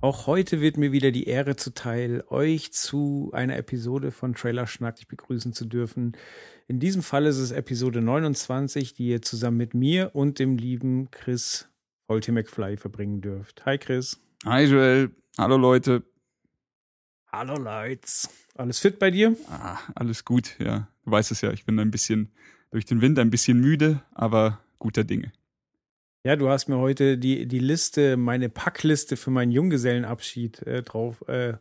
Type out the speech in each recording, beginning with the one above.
Auch heute wird mir wieder die Ehre zuteil, euch zu einer Episode von Trailer Schnack begrüßen zu dürfen. In diesem Fall ist es Episode 29, die ihr zusammen mit mir und dem lieben Chris Holty McFly verbringen dürft. Hi Chris. Hi Joel, hallo Leute. Hallo Leute. Alles fit bei dir? Ah, alles gut, ja. Du weißt es ja, ich bin ein bisschen durch den Wind, ein bisschen müde, aber guter Dinge. Ja, du hast mir heute die, die Liste, meine Packliste für meinen Junggesellenabschied äh, drauf äh,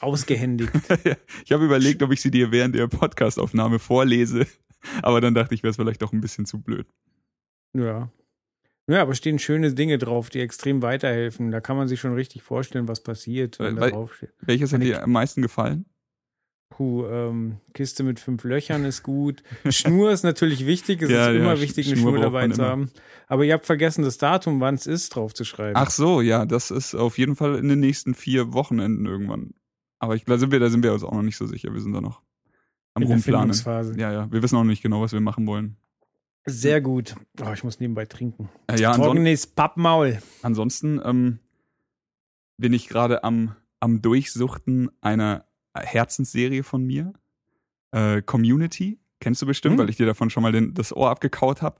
ausgehändigt. ich habe überlegt, ob ich sie dir während der Podcastaufnahme vorlese, aber dann dachte ich, wäre es vielleicht doch ein bisschen zu blöd. Ja. Ja, aber stehen schöne Dinge drauf, die extrem weiterhelfen. Da kann man sich schon richtig vorstellen, was passiert, wenn Weil- da draufsteht. Welches hat dir am meisten gefallen? Puh, ähm, Kiste mit fünf Löchern ist gut. Schnur ist natürlich wichtig. Es Ja, ist immer wichtig, eine Schnur Schnur dabei zu haben. Aber ihr habt vergessen, das Datum, wann es ist, draufzuschreiben. Ach so, ja, das ist auf jeden Fall in den nächsten vier Wochenenden irgendwann. Aber ich, da sind wir, da sind wir uns auch noch nicht so sicher. Wir sind da noch am In Rumplanen. Ja, ja. Wir wissen auch noch nicht genau, was wir machen wollen. Sehr gut. Oh, ich muss nebenbei trinken. Äh, ja, Trockenes Pappmaul. ansonsten ähm, bin ich gerade am, am Durchsuchten einer Herzensserie von mir. Äh, Community. Kennst du bestimmt, Hm. weil ich dir davon schon mal den, das Ohr abgekaut habe.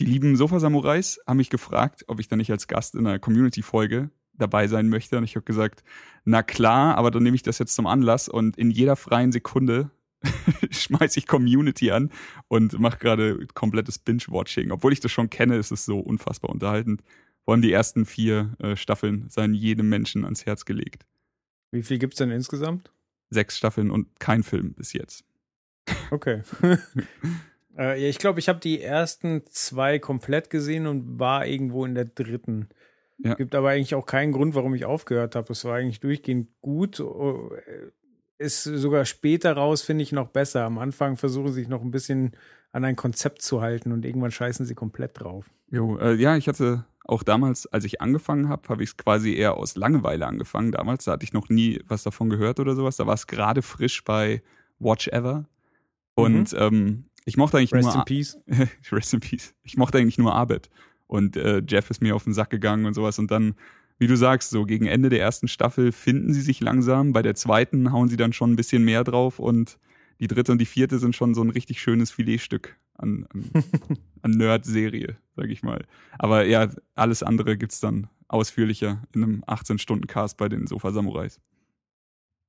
Die lieben Sofa-Samurais haben mich gefragt, ob ich da nicht als Gast in einer Community-Folge dabei sein möchte. Und ich habe gesagt, na klar, aber dann nehme ich das jetzt zum Anlass und in jeder freien Sekunde schmeiß ich Community an und mache gerade komplettes Binge-Watching. Obwohl ich das schon kenne, ist es so unfassbar unterhaltend. Vor allem die ersten vier äh, Staffeln seien jedem Menschen ans Herz gelegt. Wie viel gibt's denn insgesamt? Sechs Staffeln und kein Film bis jetzt. Okay. äh, ja, ich glaube, ich habe die ersten zwei komplett gesehen und war irgendwo in der dritten. Ja. Gibt aber eigentlich auch keinen Grund, warum ich aufgehört habe. Es war eigentlich durchgehend gut. Ist sogar später raus, finde ich, noch besser. Am Anfang versuchen sie sich noch ein bisschen an ein Konzept zu halten und irgendwann scheißen sie komplett drauf. Jo, äh, ja, ich hatte auch damals, als ich angefangen habe, habe ich es quasi eher aus Langeweile angefangen. Damals da hatte ich noch nie was davon gehört oder sowas. Da war es gerade frisch bei Watch Ever. Und ähm, ich mochte eigentlich Rest nur in Peace. Rest in Peace. Ich mochte eigentlich nur Abed. Und äh, Jeff ist mir auf den Sack gegangen und sowas. Und dann, wie du sagst, so gegen Ende der ersten Staffel finden sie sich langsam. Bei der zweiten hauen sie dann schon ein bisschen mehr drauf. Und die dritte und die vierte sind schon so ein richtig schönes Filetstück an, an, an Nerd-Serie, sag ich mal. Aber ja, alles andere gibt's dann ausführlicher in einem 18-Stunden-Cast bei den Sofa-Samurais.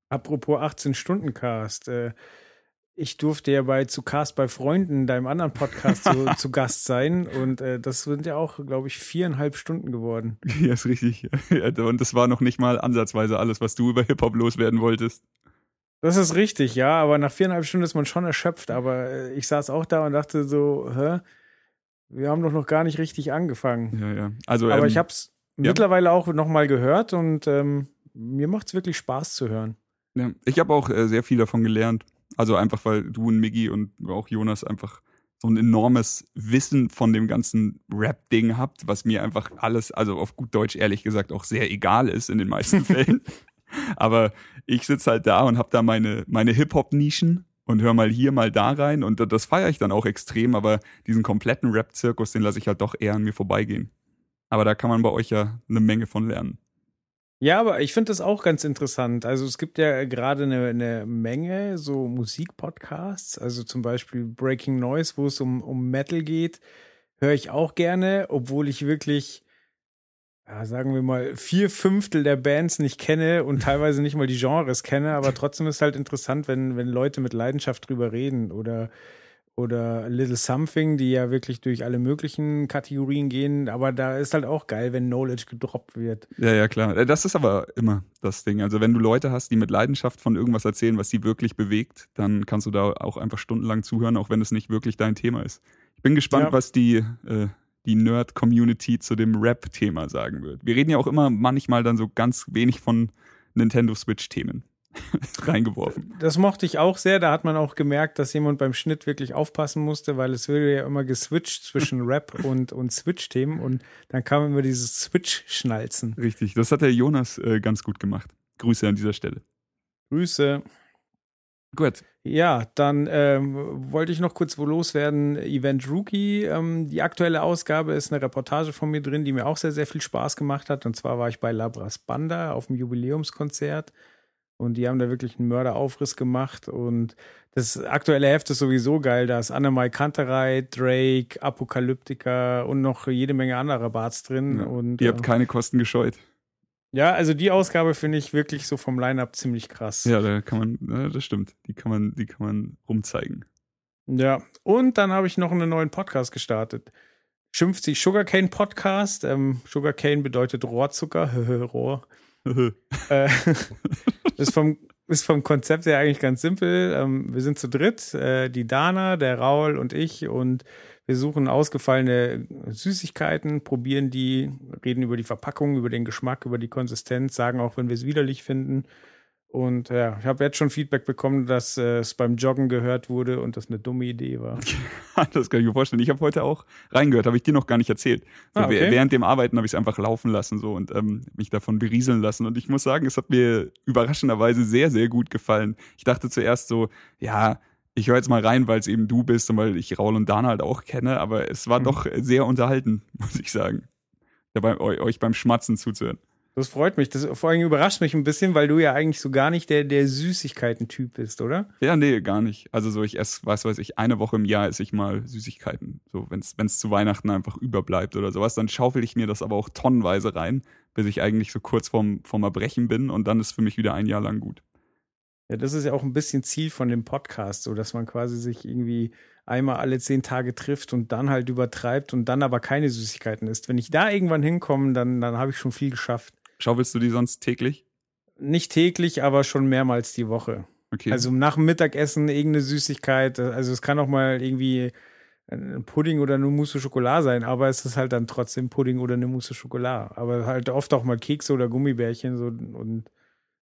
Apropos 18-Stunden-Cast. Äh, ich durfte ja bei zu Cast bei Freunden, deinem anderen Podcast, zu, zu Gast sein. Und äh, das sind ja auch, glaube ich, viereinhalb Stunden geworden. Ja, ist richtig. Und das war noch nicht mal ansatzweise alles, was du über Hip-Hop loswerden wolltest. Das ist richtig, ja, aber nach viereinhalb Stunden ist man schon erschöpft. Aber äh, ich saß auch da und dachte so, hä? Wir haben doch noch gar nicht richtig angefangen. Ja, ja. Also, Aber ähm, ich habe es ja. mittlerweile auch noch mal gehört und ähm, mir macht es wirklich Spaß zu hören. Ja, ich habe auch äh, sehr viel davon gelernt. Also einfach, weil du und Miggi und auch Jonas einfach so ein enormes Wissen von dem ganzen Rap-Ding habt, was mir einfach alles, also auf gut Deutsch ehrlich gesagt, auch sehr egal ist in den meisten Fällen. Aber ich sitze halt da und habe da meine, meine Hip-Hop-Nischen und höre mal hier, mal da rein und das feiere ich dann auch extrem, aber diesen kompletten Rap-Zirkus, den lasse ich halt doch eher an mir vorbeigehen. Aber da kann man bei euch ja eine Menge von lernen. Ja, aber ich finde das auch ganz interessant. Also es gibt ja gerade eine, eine Menge so Musikpodcasts, also zum Beispiel Breaking Noise, wo es um, um Metal geht, höre ich auch gerne, obwohl ich wirklich, ja, sagen wir mal, vier Fünftel der Bands nicht kenne und teilweise nicht mal die Genres kenne, aber trotzdem ist halt interessant, wenn, wenn Leute mit Leidenschaft drüber reden oder oder Little Something, die ja wirklich durch alle möglichen Kategorien gehen, aber da ist halt auch geil, wenn Knowledge gedroppt wird. Ja, ja, klar. Äh, Das ist aber immer das Ding. Also wenn du Leute hast, die mit Leidenschaft von irgendwas erzählen, was sie wirklich bewegt, dann kannst du da auch einfach stundenlang zuhören, auch wenn es nicht wirklich dein Thema ist. Ich bin gespannt, Ja. was die, äh, die Nerd-Community zu dem Rap-Thema sagen wird. Wir reden ja auch immer manchmal dann so ganz wenig von Nintendo Switch-Themen reingeworfen. Das mochte ich auch sehr. Da hat man auch gemerkt, dass jemand beim Schnitt wirklich aufpassen musste, weil es würde ja immer geswitcht zwischen Rap und, und Switch-Themen und dann kam immer dieses Switch-Schnalzen. Richtig, das hat der Jonas äh, ganz gut gemacht. Grüße an dieser Stelle. Grüße. Gut. Ja, dann ähm, wollte ich noch kurz wo loswerden. Event Rookie. Ähm, die aktuelle Ausgabe ist eine Reportage von mir drin, die mir auch sehr, sehr viel Spaß gemacht hat. Und zwar war ich bei Labras Banda auf dem Jubiläumskonzert. Und die haben da wirklich einen Mörderaufriss gemacht. Und das aktuelle Heft ist sowieso geil. Da ist Annemai Kanterei, Drake, Apokalyptika und noch jede Menge anderer Barts drin. Ja. Und, Ihr habt äh, keine Kosten gescheut. ja, also die Ausgabe finde ich wirklich so vom Line-Up ziemlich krass. Ja, da kann man, ja, das stimmt. Die kann man, die kann man rumzeigen. Ja, und dann habe ich noch einen neuen Podcast gestartet. Schimpft sich Sugarcane Podcast. Ähm, Sugarcane bedeutet Rohrzucker. Rohr. Äh, ist, vom, ist vom Konzept her eigentlich ganz simpel. Ähm, wir sind zu dritt, äh, die Dana, der Raul und ich und wir suchen ausgefallene Süßigkeiten, probieren die, reden über die Verpackung, über den Geschmack, über die Konsistenz, sagen auch, wenn wir es widerlich finden. Und ja, ich habe jetzt schon Feedback bekommen, dass äh, es beim Joggen gehört wurde und das eine dumme Idee war. das kann ich mir vorstellen. Ich habe heute auch reingehört, habe ich dir noch gar nicht erzählt. So, Ah, okay. wäh- Während dem Arbeiten habe ich es einfach laufen lassen so und ähm, mich davon berieseln lassen. Und ich muss sagen, es hat mir überraschenderweise sehr, sehr gut gefallen. Ich dachte zuerst so, ja, ich höre jetzt mal rein, weil es eben du bist und weil ich Raul und Dana halt auch kenne, aber es war Mhm. doch sehr unterhalten, muss ich sagen. Dabei eu- euch beim Schmatzen zuzuhören. Das freut mich. Das vor allem überrascht mich ein bisschen, weil du ja eigentlich so gar nicht der, der Süßigkeiten-Typ bist, oder? Ja, nee, gar nicht. Also so, ich esse, was weiß ich, eine Woche im Jahr esse ich mal Süßigkeiten. So, wenn es zu Weihnachten einfach überbleibt oder sowas, dann schaufel ich mir das aber auch tonnenweise rein, bis ich eigentlich so kurz vorm, vorm Erbrechen bin und dann ist für mich wieder ein Jahr lang gut. Ja, das ist ja auch ein bisschen Ziel von dem Podcast, so dass man quasi sich irgendwie einmal alle zehn Tage trifft und dann halt übertreibt und dann aber keine Süßigkeiten isst. Wenn ich da irgendwann hinkomme, dann, dann habe ich schon viel geschafft. Schaufelst du die sonst täglich? Nicht täglich, aber schon mehrmals die Woche. Okay. Also nach dem Mittagessen irgendeine Süßigkeit. Also es kann auch mal irgendwie ein Pudding oder eine Mousse Schokolade sein, aber es ist halt dann trotzdem Pudding oder eine Mousse Schokolade. Aber halt oft auch mal Kekse oder Gummibärchen so und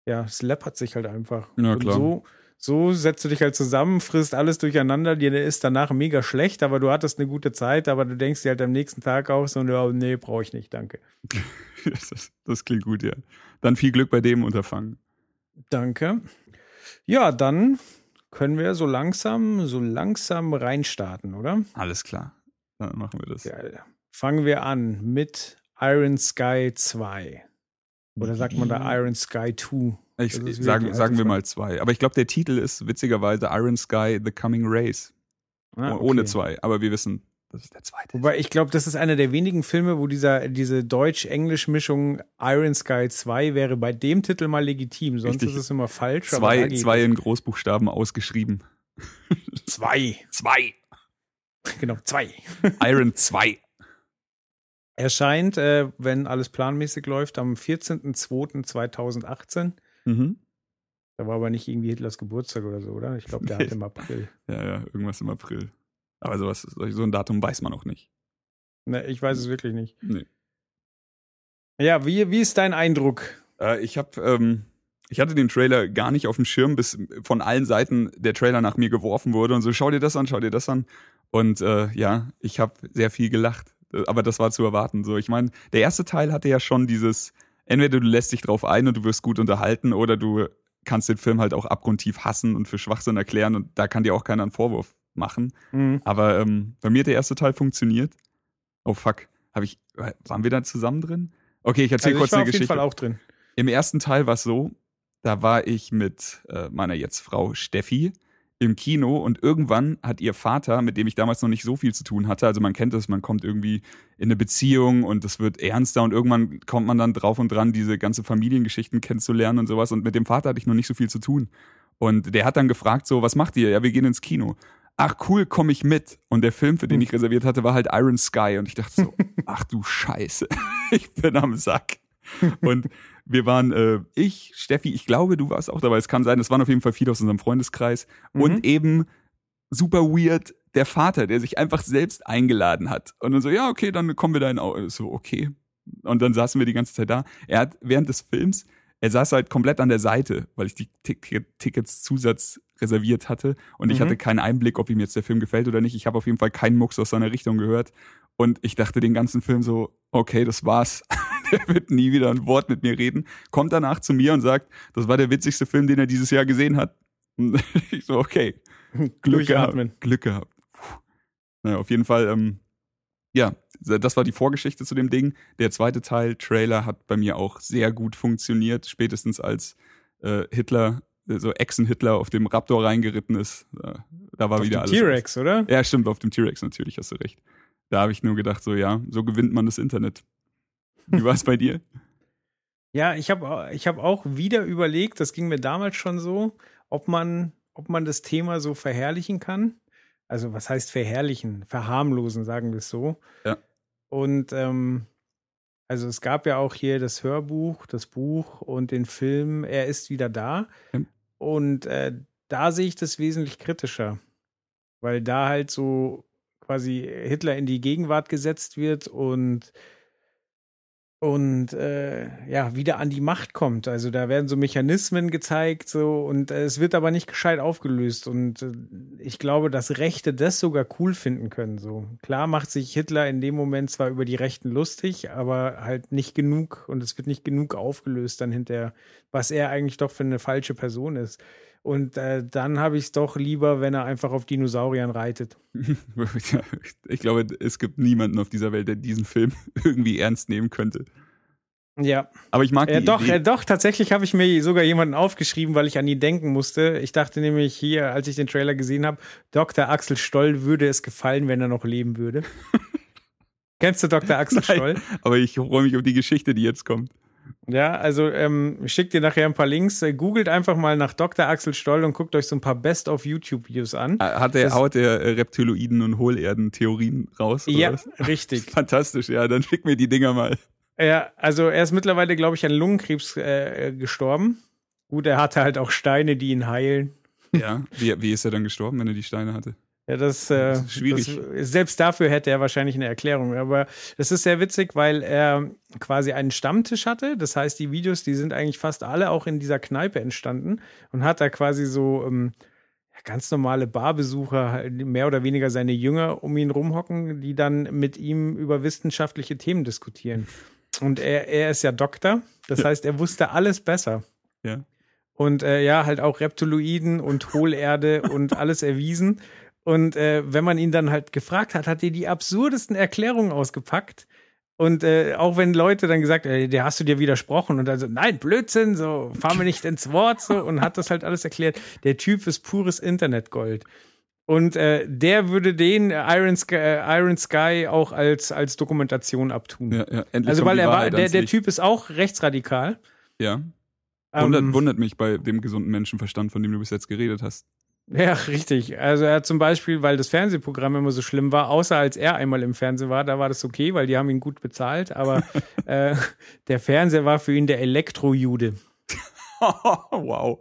ja, es läppert sich halt einfach. Ja, und klar. so, so setzt du dich halt zusammen, frisst alles durcheinander, dir ist danach mega schlecht, aber du hattest eine gute Zeit, aber du denkst dir halt am nächsten Tag auch so, ja, nee, brauche ich nicht, danke. das, das klingt gut, ja. Dann viel Glück bei dem Unterfangen. Danke. Ja, dann können wir so langsam, so langsam reinstarten, oder? Alles klar. Dann machen wir das. Geil. Fangen wir an mit Iron Sky 2. Oder sagt man da Iron Sky 2? Ich, sagen, sagen wir mal zwei. Aber ich glaube, der Titel ist witzigerweise Iron Sky The Coming Race. Ah, okay. Ohne zwei. Aber wir wissen, das ist der zweite. Wobei ich glaube, das ist einer der wenigen Filme, wo dieser, diese Deutsch-Englisch-Mischung Iron Sky 2 wäre bei dem Titel mal legitim. Sonst Richtig. ist es immer falsch. Zwei, zwei in Großbuchstaben ausgeschrieben. Zwei. Zwei. Genau, zwei. Iron 2. Erscheint, äh, wenn alles planmäßig läuft, am 14.02.2018. Mhm. Da war aber nicht irgendwie Hitlers Geburtstag oder so, oder? Ich glaube, der Nee. hat im April. Ja, ja, irgendwas im April. Aber sowas, so ein Datum weiß man auch nicht. Ne, ich weiß es wirklich nicht. Nee. Ja, wie, wie ist dein Eindruck? Äh, ich habe, ähm, ich hatte den Trailer gar nicht auf dem Schirm, bis von allen Seiten der Trailer nach mir geworfen wurde und so, schau dir das an, schau dir das an. Und äh, ja, ich habe sehr viel gelacht. Äh, Aber das war zu erwarten. So, ich meine, der erste Teil hatte ja schon dieses, entweder du lässt dich drauf ein und du wirst gut unterhalten, oder du kannst den Film halt auch abgrundtief hassen und für Schwachsinn erklären und da kann dir auch keiner einen Vorwurf machen. Mhm. Aber ähm, bei mir hat der erste Teil funktioniert. Oh fuck, habe ich, waren wir da zusammen drin? Okay, ich erzähle Also kurz ich war eine auf jeden Geschichte. Fall auch drin. Im ersten Teil war es so, da war ich mit äh, meiner jetzt Frau Steffi im Kino und irgendwann hat ihr Vater, mit dem ich damals noch nicht so viel zu tun hatte, also man kennt das, man kommt irgendwie in eine Beziehung und es wird ernster und irgendwann kommt man dann drauf und dran, diese ganze Familiengeschichten kennenzulernen und sowas und mit dem Vater hatte ich noch nicht so viel zu tun. Und der hat dann gefragt so, was macht ihr? Ja, wir gehen ins Kino. Ach cool, komm ich mit. Und der Film, für den ich reserviert hatte, war halt Iron Sky. Und ich dachte so, ach du Scheiße, ich bin am Sack. Und wir waren, äh, ich, Steffi, ich glaube, du warst auch dabei. Es kann sein, es waren auf jeden Fall viele aus unserem Freundeskreis. Mhm. Und eben super weird der Vater, der sich einfach selbst eingeladen hat. Und dann so, ja, okay, dann kommen wir da in Au- so, okay. Und dann saßen wir die ganze Zeit da. Er hat während des Films er saß halt komplett an der Seite, weil ich die Tickets Zusatz reserviert hatte und ich Mhm. hatte keinen Einblick, ob ihm jetzt der Film gefällt oder nicht. Ich habe auf jeden Fall keinen Mucks aus seiner Richtung gehört und ich dachte den ganzen Film so, okay, das war's. der wird nie wieder ein Wort mit mir reden. Kommt danach zu mir und sagt, das war der witzigste Film, den er dieses Jahr gesehen hat. Und ich so, okay, Glück gehabt. Glück gehabt. Naja, auf jeden Fall, ähm, ja, das war die Vorgeschichte zu dem Ding. Der zweite Teil, Trailer, hat bei mir auch sehr gut funktioniert, spätestens als äh, Hitler, äh, so Echsen-Hitler auf dem Raptor reingeritten ist. Da, da war Auf wieder dem alles. T-Rex, oder? Ja, stimmt, auf dem T-Rex natürlich, hast du recht. Da habe ich nur gedacht, so ja, so gewinnt man das Internet. Wie war es bei dir? Ja, ich habe ich hab auch wieder überlegt, das ging mir damals schon so, ob man, ob man das Thema so verherrlichen kann. Also was heißt verherrlichen? Verharmlosen, sagen wir es so. Ja. Und ähm, also es gab ja auch hier das Hörbuch, das Buch und den Film Er ist wieder da. Ja. Und äh, da sehe ich das wesentlich kritischer, weil da halt so quasi Hitler in die Gegenwart gesetzt wird und und äh, ja, wieder an die Macht kommt. Also da werden so Mechanismen gezeigt, so und äh, es wird aber nicht gescheit aufgelöst. Und äh, ich glaube, dass Rechte das sogar cool finden können. So klar macht sich Hitler in dem Moment zwar über die Rechten lustig, aber halt nicht genug und es wird nicht genug aufgelöst dann hinterher, was er eigentlich doch für eine falsche Person ist. Und äh, dann habe ich es doch lieber, wenn er einfach auf Dinosauriern reitet. ich glaube, es gibt niemanden auf dieser Welt, der diesen Film irgendwie ernst nehmen könnte. Ja. Aber ich mag Äh, die doch, Idee. äh, doch, tatsächlich habe ich mir sogar jemanden aufgeschrieben, weil ich an ihn denken musste. Ich dachte nämlich hier, als ich den Trailer gesehen habe, Dr. Axel Stoll würde es gefallen, wenn er noch leben würde. Kennst du Dr. Axel Nein. Stoll? Aber ich freue mich auf die Geschichte, die jetzt kommt. Ja, also ähm, ich schick dir nachher ein paar Links. Äh, googelt einfach mal nach Dr. Axel Stoll und guckt euch so ein paar Best-of-YouTube-Videos an. Hat er, Das- haut er äh, Reptiloiden und Hohlerden-Theorien raus? Ja, was? richtig. Fantastisch, ja, dann schick mir die Dinger mal. Ja, also er ist mittlerweile, glaube ich, an Lungenkrebs äh, gestorben. Gut, er hatte halt auch Steine, die ihn heilen. Ja. Wie, wie ist er dann gestorben, wenn er die Steine hatte? Ja, das, äh, Das ist schwierig. Das, selbst dafür hätte er wahrscheinlich eine Erklärung. Aber das ist sehr witzig, weil er quasi einen Stammtisch hatte. Das heißt, die Videos, die sind eigentlich fast alle auch in dieser Kneipe entstanden und hat da quasi so ähm, ja, ganz normale Barbesucher, halt mehr oder weniger seine Jünger um ihn rumhocken, die dann mit ihm über wissenschaftliche Themen diskutieren. Und er, er ist ja Doktor. Das heißt, er wusste alles besser. Ja. Und äh, ja, halt auch Reptiloiden und Hohlerde und alles erwiesen. Und äh, wenn man ihn dann halt gefragt hat, hat er die absurdesten Erklärungen ausgepackt. Und äh, auch wenn Leute dann gesagt, äh, der hast du dir widersprochen und dann so, nein, Blödsinn, so, fahr mir nicht ins Wort, so, und hat das halt alles erklärt. Der Typ ist pures Internetgold. Und äh, der würde den Iron Sky, äh, Iron Sky auch als, als Dokumentation abtun. Ja, ja. Endlich also, weil er war, der, der. Typ ist auch rechtsradikal. Ja. Wundert, Ähm, wundert mich bei dem gesunden Menschenverstand, von dem du bis jetzt geredet hast. Ja, richtig. Also er hat zum Beispiel, weil das Fernsehprogramm immer so schlimm war, außer als er einmal im Fernsehen war, da war das okay, weil die haben ihn gut bezahlt, aber äh, der Fernseher war für ihn der Elektrojude. wow.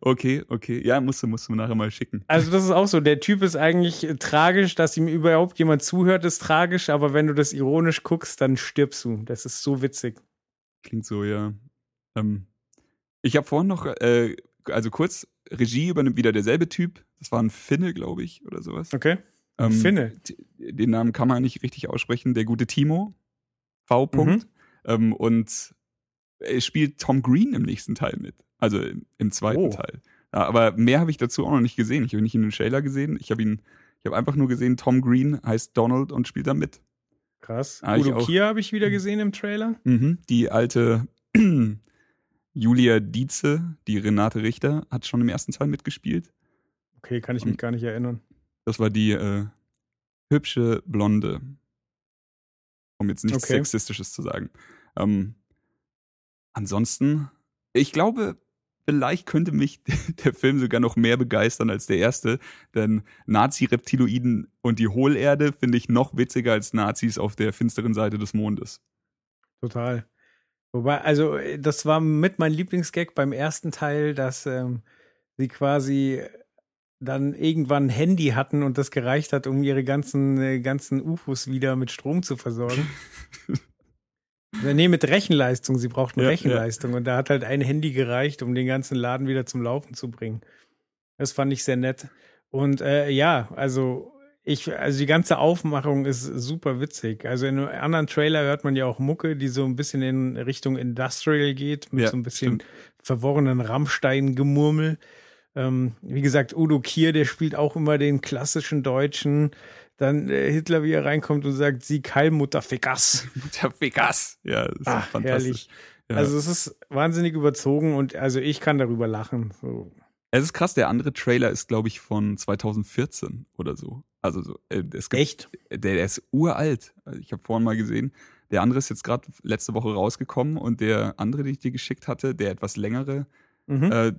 Okay, okay. Ja, musst du, musst du nachher mal schicken. Also das ist auch so, der Typ ist eigentlich äh, tragisch, dass ihm überhaupt jemand zuhört, ist tragisch, aber wenn du das ironisch guckst, dann stirbst du. Das ist so witzig. Klingt so, ja. Ähm, ich habe vorhin noch, äh, also kurz, Regie übernimmt wieder derselbe Typ. Das war ein Finne, glaube ich, oder sowas. Okay? Ähm, Finne. Den Namen kann man nicht richtig aussprechen. Der gute Timo. V. Punkt. Mhm. Ähm, und er spielt Tom Green im nächsten Teil mit. Also im, im zweiten Oh. Teil. Ja, aber mehr habe ich dazu auch noch nicht gesehen. Ich habe ihn nicht in den Trailer gesehen. Ich habe ihn, ich habe einfach nur gesehen, Tom Green heißt Donald und spielt da mit. Krass. Ah, Udo. Kier habe ich wieder gesehen im Trailer. Mhm. Die alte Julia Dietze, die Renate Richter, hat schon im ersten Teil mitgespielt. Okay, kann ich mich gar nicht erinnern. Das war die äh, hübsche Blonde. Um jetzt nichts Okay. Sexistisches zu sagen. Ähm, ansonsten, ich glaube, vielleicht könnte mich der Film sogar noch mehr begeistern als der erste, denn Nazi-Reptiloiden und die Hohlerde finde ich noch witziger als Nazis auf der finsteren Seite des Mondes. Total. Wobei, also, äh, das war mit mein Lieblingsgag beim ersten Teil, dass ähm, sie quasi dann irgendwann ein Handy hatten und das gereicht hat, um ihre ganzen, äh, ganzen UFOs wieder mit Strom zu versorgen. Nee, mit Rechenleistung. Sie brauchten Ja, Rechenleistung. Und da hat halt ein Handy gereicht, um den ganzen Laden wieder zum Laufen zu bringen. Das fand ich sehr nett. Und äh, ja, also ich, also die ganze Aufmachung ist super witzig. Also in einem anderen Trailer hört man ja auch Mucke, die so ein bisschen in Richtung Industrial geht, mit Ja, so ein bisschen stimmt. verworrenen Rammstein-Gemurmel. Ähm, wie gesagt, Udo Kier, der spielt auch immer den klassischen Deutschen. Dann äh, Hitler, wie er reinkommt und sagt, sie Keilmutter Fickers. Der Vegas. Ja, das ist Ach, fantastisch. herrlich. Ja. Also es ist wahnsinnig überzogen und also ich kann darüber lachen. So. es ist krass, der andere Trailer ist, glaube ich, von 2014 oder so. Also so, äh, es gibt, Echt? Der, der ist uralt. Also ich habe vorhin mal gesehen. Der andere ist jetzt gerade letzte Woche rausgekommen und der andere, den ich dir geschickt hatte, der etwas längere, Mhm. äh,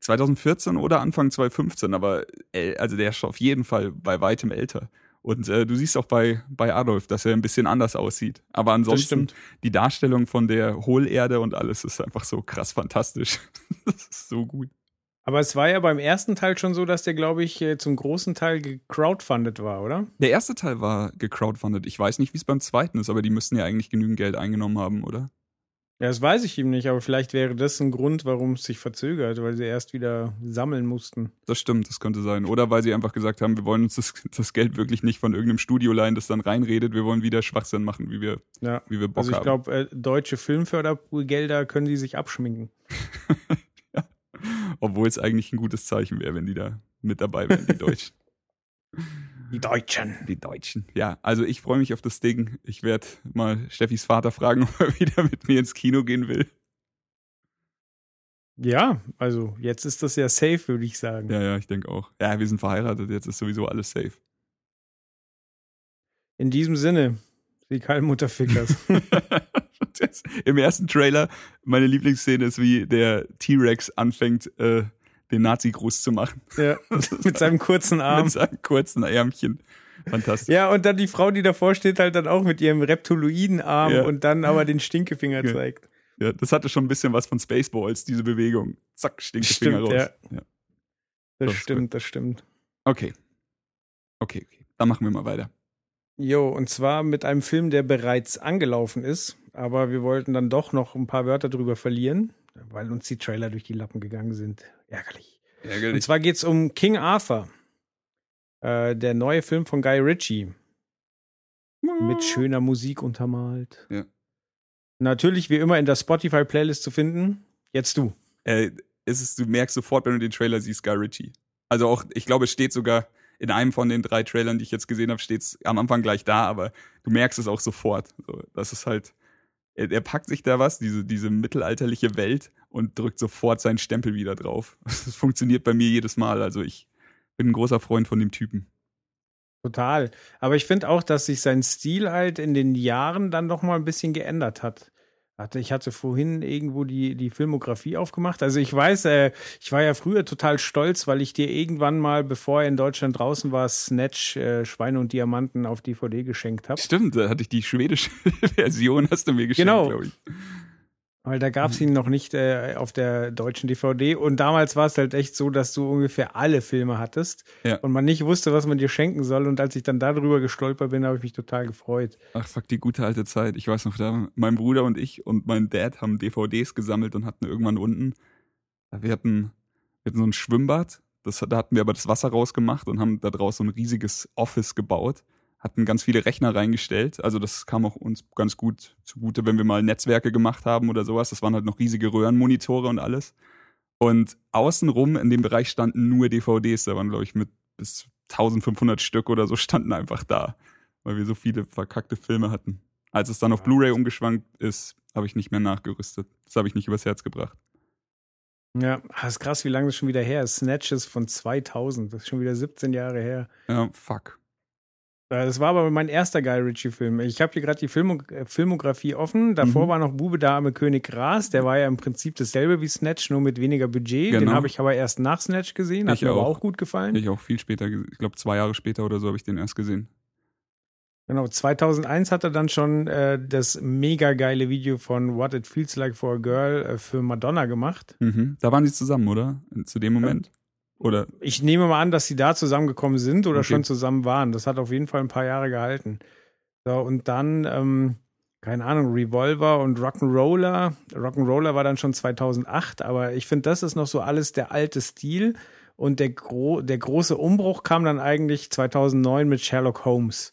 2014 oder Anfang 2015, aber äh, also der ist schon auf jeden Fall bei weitem älter. Und äh, du siehst auch bei, bei Adolf, dass er ein bisschen anders aussieht. Aber ansonsten, stimmt. die Darstellung von der Hohlerde und alles ist einfach so krass fantastisch. das ist so gut. Aber es war ja beim ersten Teil schon so, dass der, glaube ich, äh, zum großen Teil gecrowdfundet war, oder? Der erste Teil war gecrowdfundet. Ich weiß nicht, wie es beim zweiten ist, aber die müssten ja eigentlich genügend Geld eingenommen haben, oder? Ja, das weiß ich ihm nicht, aber vielleicht wäre das ein Grund, warum es sich verzögert, weil sie erst wieder sammeln mussten. Das stimmt, das könnte sein. Oder weil sie einfach gesagt haben, wir wollen uns das, das Geld wirklich nicht von irgendeinem Studio leihen, das dann reinredet. Wir wollen wieder Schwachsinn machen, wie wir, Ja. wie wir Bock Also ich haben. glaube, äh, deutsche Filmfördergelder können sie sich abschminken. Obwohl es eigentlich ein gutes Zeichen wäre, wenn die da mit dabei wären, die Deutschen. Die Deutschen. die Deutschen. Ja, also ich freue mich auf das Ding. Ich werde mal Steffis Vater fragen, ob er wieder mit mir ins Kino gehen will. Ja, also jetzt ist das ja safe, würde ich sagen. Ja, ja, ich denke auch. Ja, wir sind verheiratet, jetzt ist sowieso alles safe. In diesem Sinne, die Kalmutterfickers. Das- Im ersten Trailer, meine Lieblingsszene ist, wie der T-Rex anfängt, äh, den Nazi-Gruß zu machen. ja, mit seinem kurzen Arm. Mit seinem kurzen Ärmchen. Fantastisch. Ja, und dann die Frau, die davor steht, halt dann auch mit ihrem Reptiloidenarm Ja. und dann aber den Stinkefinger Ja. zeigt. Ja, das hatte schon ein bisschen was von Spaceballs, diese Bewegung. Zack, stinkt der Finger Stimmt, raus. ja. Ja. Das, Das stimmt, das stimmt. Okay. Okay, okay. Dann machen wir mal weiter. Jo, und zwar mit einem Film, der bereits angelaufen ist, aber wir wollten dann doch noch ein paar Wörter drüber verlieren, weil uns die Trailer durch die Lappen gegangen sind. Ärgerlich. Und Ärgerlich. zwar geht's um King Arthur. Äh, der neue Film von Guy Ritchie. Mit schöner Musik untermalt. Ja. Natürlich wie immer in der Spotify-Playlist zu finden. Jetzt du. äh, ist es, du merkst sofort, wenn du den Trailer siehst, Guy Ritchie. Also auch, ich glaube, es steht sogar in einem von den drei Trailern, die ich jetzt gesehen habe, steht es am Anfang gleich da, aber du merkst es auch sofort. So, das ist halt, er, er packt sich da was, diese, diese mittelalterliche Welt und drückt sofort seinen Stempel wieder drauf. Das funktioniert bei mir jedes Mal. Also ich bin ein großer Freund von dem Typen. Total. Aber ich finde auch, dass sich sein Stil halt in den Jahren dann noch mal ein bisschen geändert hat. Warte, ich hatte vorhin irgendwo die, die Filmografie aufgemacht. Also ich weiß, äh, ich war ja früher total stolz, weil ich dir irgendwann mal, bevor er in Deutschland draußen war, Snatch, äh, Schweine und Diamanten auf DVD geschenkt habe. Stimmt, da hatte ich die schwedische Version, hast du mir geschenkt, Genau. glaube ich. Weil da gab es ihn noch nicht äh, auf der deutschen DVD. Und damals war es halt echt so, dass du ungefähr alle Filme hattest Ja. und man nicht wusste, was man dir schenken soll. Und als ich dann darüber gestolpert bin, habe ich mich total gefreut. Ach, fuck, die gute alte Zeit. Ich weiß noch, da, mein Bruder und ich und mein Dad haben DVDs gesammelt und hatten irgendwann unten, wir hatten, wir hatten so ein Schwimmbad, das, da hatten wir aber das Wasser rausgemacht und haben da draus so ein riesiges Office gebaut, hatten ganz viele Rechner reingestellt. Also das kam auch uns ganz gut zugute, wenn wir mal Netzwerke gemacht haben oder sowas. Das waren halt noch riesige Röhrenmonitore und alles. Und außenrum in dem Bereich standen nur DVDs. Da waren, glaube ich, mit bis 1500 Stück oder so standen einfach da, weil wir so viele verkackte Filme hatten. Als es dann auf Blu-ray umgeschwankt ist, habe ich nicht mehr nachgerüstet. Das habe ich nicht übers Herz gebracht. Ja, ah, ist krass, wie lange das schon wieder her ist. Snatches von 2000, das ist schon wieder 17 Jahre her. Ja, fuck. Äh, Das war aber mein erster Guy Ritchie-Film. Ich habe hier gerade die Filmo äh, Filmografie offen. Davor Mhm. war noch Bube, Dame, König, Gras. Der war ja im Prinzip dasselbe wie Snatch, nur mit weniger Budget. Den Genau. habe ich aber erst nach Snatch gesehen. Hat Ich mir aber auch. auch gut gefallen. Ich auch viel später, ich glaube zwei Jahre später oder so habe ich den erst gesehen. Genau, 2001 hat er dann schon äh, das mega geile Video von What It Feels Like for a Girl äh, für Madonna gemacht. Mhm. Da waren die zusammen, oder? Zu dem Moment? Oder? Ich nehme mal an, dass sie da zusammengekommen sind oder Okay. schon zusammen waren. Das hat auf jeden Fall ein paar Jahre gehalten. So, und dann ähm, keine Ahnung, Revolver und Rock'n'Roller. Rock'n'Roller war dann schon 2008, aber ich finde, das ist noch so alles der alte Stil. Und der, gro der große Umbruch kam dann eigentlich 2009 mit Sherlock Holmes.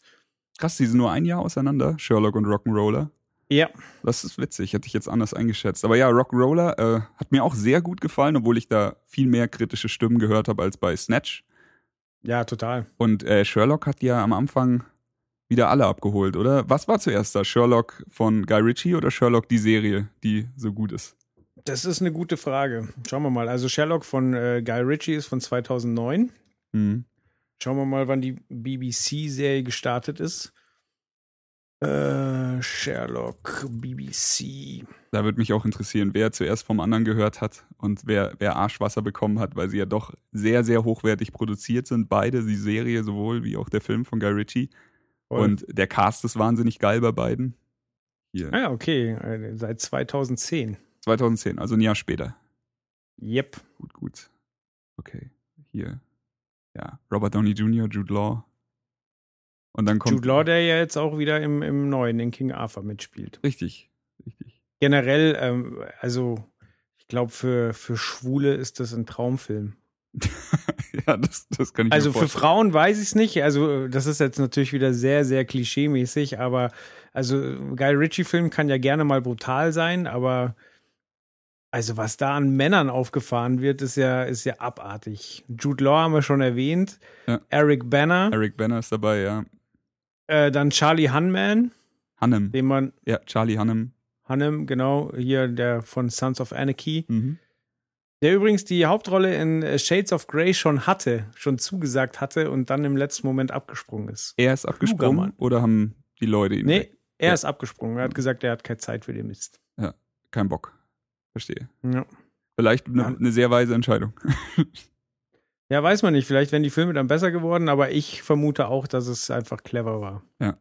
Krass, die sind nur ein Jahr auseinander, Sherlock und Rock'n'Roller. Ja. Das ist witzig, hätte ich jetzt anders eingeschätzt. Aber ja, Rock'n'Roller äh, hat mir auch sehr gut gefallen, obwohl ich da viel mehr kritische Stimmen gehört habe als bei Snatch. Ja, total. Und äh, Sherlock hat ja am Anfang wieder alle abgeholt, oder? Was war zuerst da? Sherlock von Guy Ritchie oder Sherlock die Serie, die so gut ist? Das ist eine gute Frage. Schauen wir mal. Also Sherlock von äh, Guy Ritchie ist von 2009. Mhm. Schauen wir mal, wann die BBC-Serie gestartet ist. Äh, Sherlock, BBC. Da würde mich auch interessieren, wer zuerst vom anderen gehört hat und wer, wer Arschwasser bekommen hat, weil sie ja doch sehr, sehr hochwertig produziert sind. Beide, die Serie sowohl wie auch der Film von Guy Ritchie. Voll. Und der Cast ist wahnsinnig geil bei beiden. Hier, Ah ja, okay. Äh, Seit 2010. 2010, also ein Jahr später. Yep. Gut, gut. Okay, hier. Ja, Robert Downey Jr., Jude Law. Und dann kommt. Jude Law, der ja jetzt auch wieder im, im neuen, in King Arthur mitspielt. Richtig, richtig. Generell, ähm, also ich glaube, für, für Schwule ist das ein Traumfilm. ja, das, das kann ich Also für. Frauen weiß ich es nicht. Also das ist jetzt natürlich wieder sehr, sehr klischee-mäßig, aber also Guy Ritchie-Film kann ja gerne mal brutal sein, aber also was da an Männern aufgefahren wird, ist ja, ist ja abartig. Jude Law haben wir schon erwähnt. Ja. Eric Banner, Eric Banner ist dabei, ja. Äh, dann Charlie Hunman, Hannem. den man, Ja, Charlie Hannem. Hannem, genau, hier der von Sons of Anarchy, Mhm. der übrigens die Hauptrolle in äh, Shades of Grey schon hatte, schon zugesagt hatte und dann im letzten Moment abgesprungen ist. Er ist abgesprungen oder haben die Leute ihn? Nee, er Ja. ist abgesprungen. Er hat gesagt, er hat keine Zeit für den Mist. Kein Bock. Verstehe. Ja. Vielleicht eine, eine sehr weise Entscheidung. ja, weiß man nicht. Vielleicht wären die Filme dann besser geworden, aber ich vermute auch, dass es einfach clever war. Ja.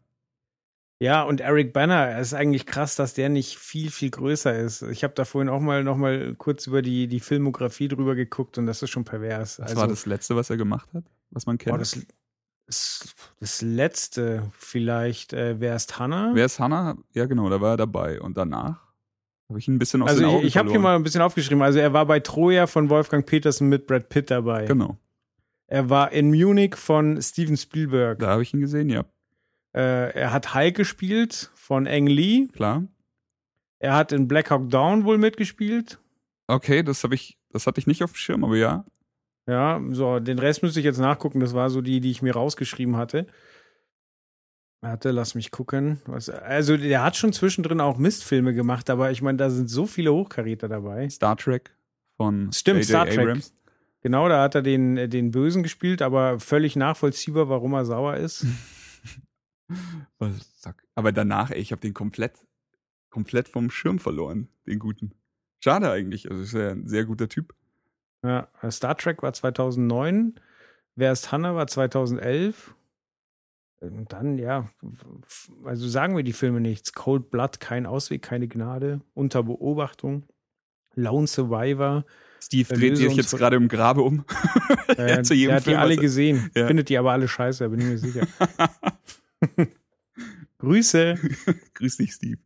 Ja, und Eric Banner, es ist eigentlich krass, dass der nicht viel, viel größer ist. Ich habe da vorhin auch mal noch mal kurz über die, die Filmografie drüber geguckt und das ist schon pervers. Was war das Letzte, was er gemacht hat? Was man kennt? boah, das, das, das letzte vielleicht, äh, wer ist Hannah? Wer ist Hannah? Ja, genau, da war er dabei. Und danach habe ich ein bisschen aus also den Augen ich, ich habe hier mal ein bisschen aufgeschrieben. Also er war bei Troja von Wolfgang Petersen mit Brad Pitt dabei. Genau, Er war in Munich von Steven Spielberg. da habe ich ihn gesehen, ja, Äh, er hat Hulk gespielt von Ang Lee. klar. Er hat in Black Hawk Down wohl mitgespielt. Okay, das habe ich, das hatte ich nicht auf dem Schirm, aber ja. Ja, so, den Rest müsste ich jetzt nachgucken. Das war so die, die ich mir rausgeschrieben hatte. Warte, lass mich gucken. Was, also, der hat schon zwischendrin auch Mistfilme gemacht, aber ich meine, da sind so viele Hochkaräter dabei. Star Trek von Stimmt. Star Trek. Abrams. Genau, da hat er den, äh, den Bösen gespielt, aber völlig nachvollziehbar, warum er sauer ist. Aber danach, ey, ich habe den komplett, komplett vom Schirm verloren, den guten. Schade eigentlich, also ist ja ein sehr guter Typ. Ja, Star Trek war 2009. Wer ist Hannah war 2011. Und dann, ja, also sagen wir die Filme nichts. Cold Blood, kein Ausweg, keine Gnade. Unter Beobachtung. Lone Survivor. Steve Erlöse dreht sich jetzt gerade im Grabe um. Äh, zu jedem der hat die Film, alle was er- gesehen. Ja. Findet die aber alle scheiße, bin ich mir sicher. Grüße. Grüß dich, Steve.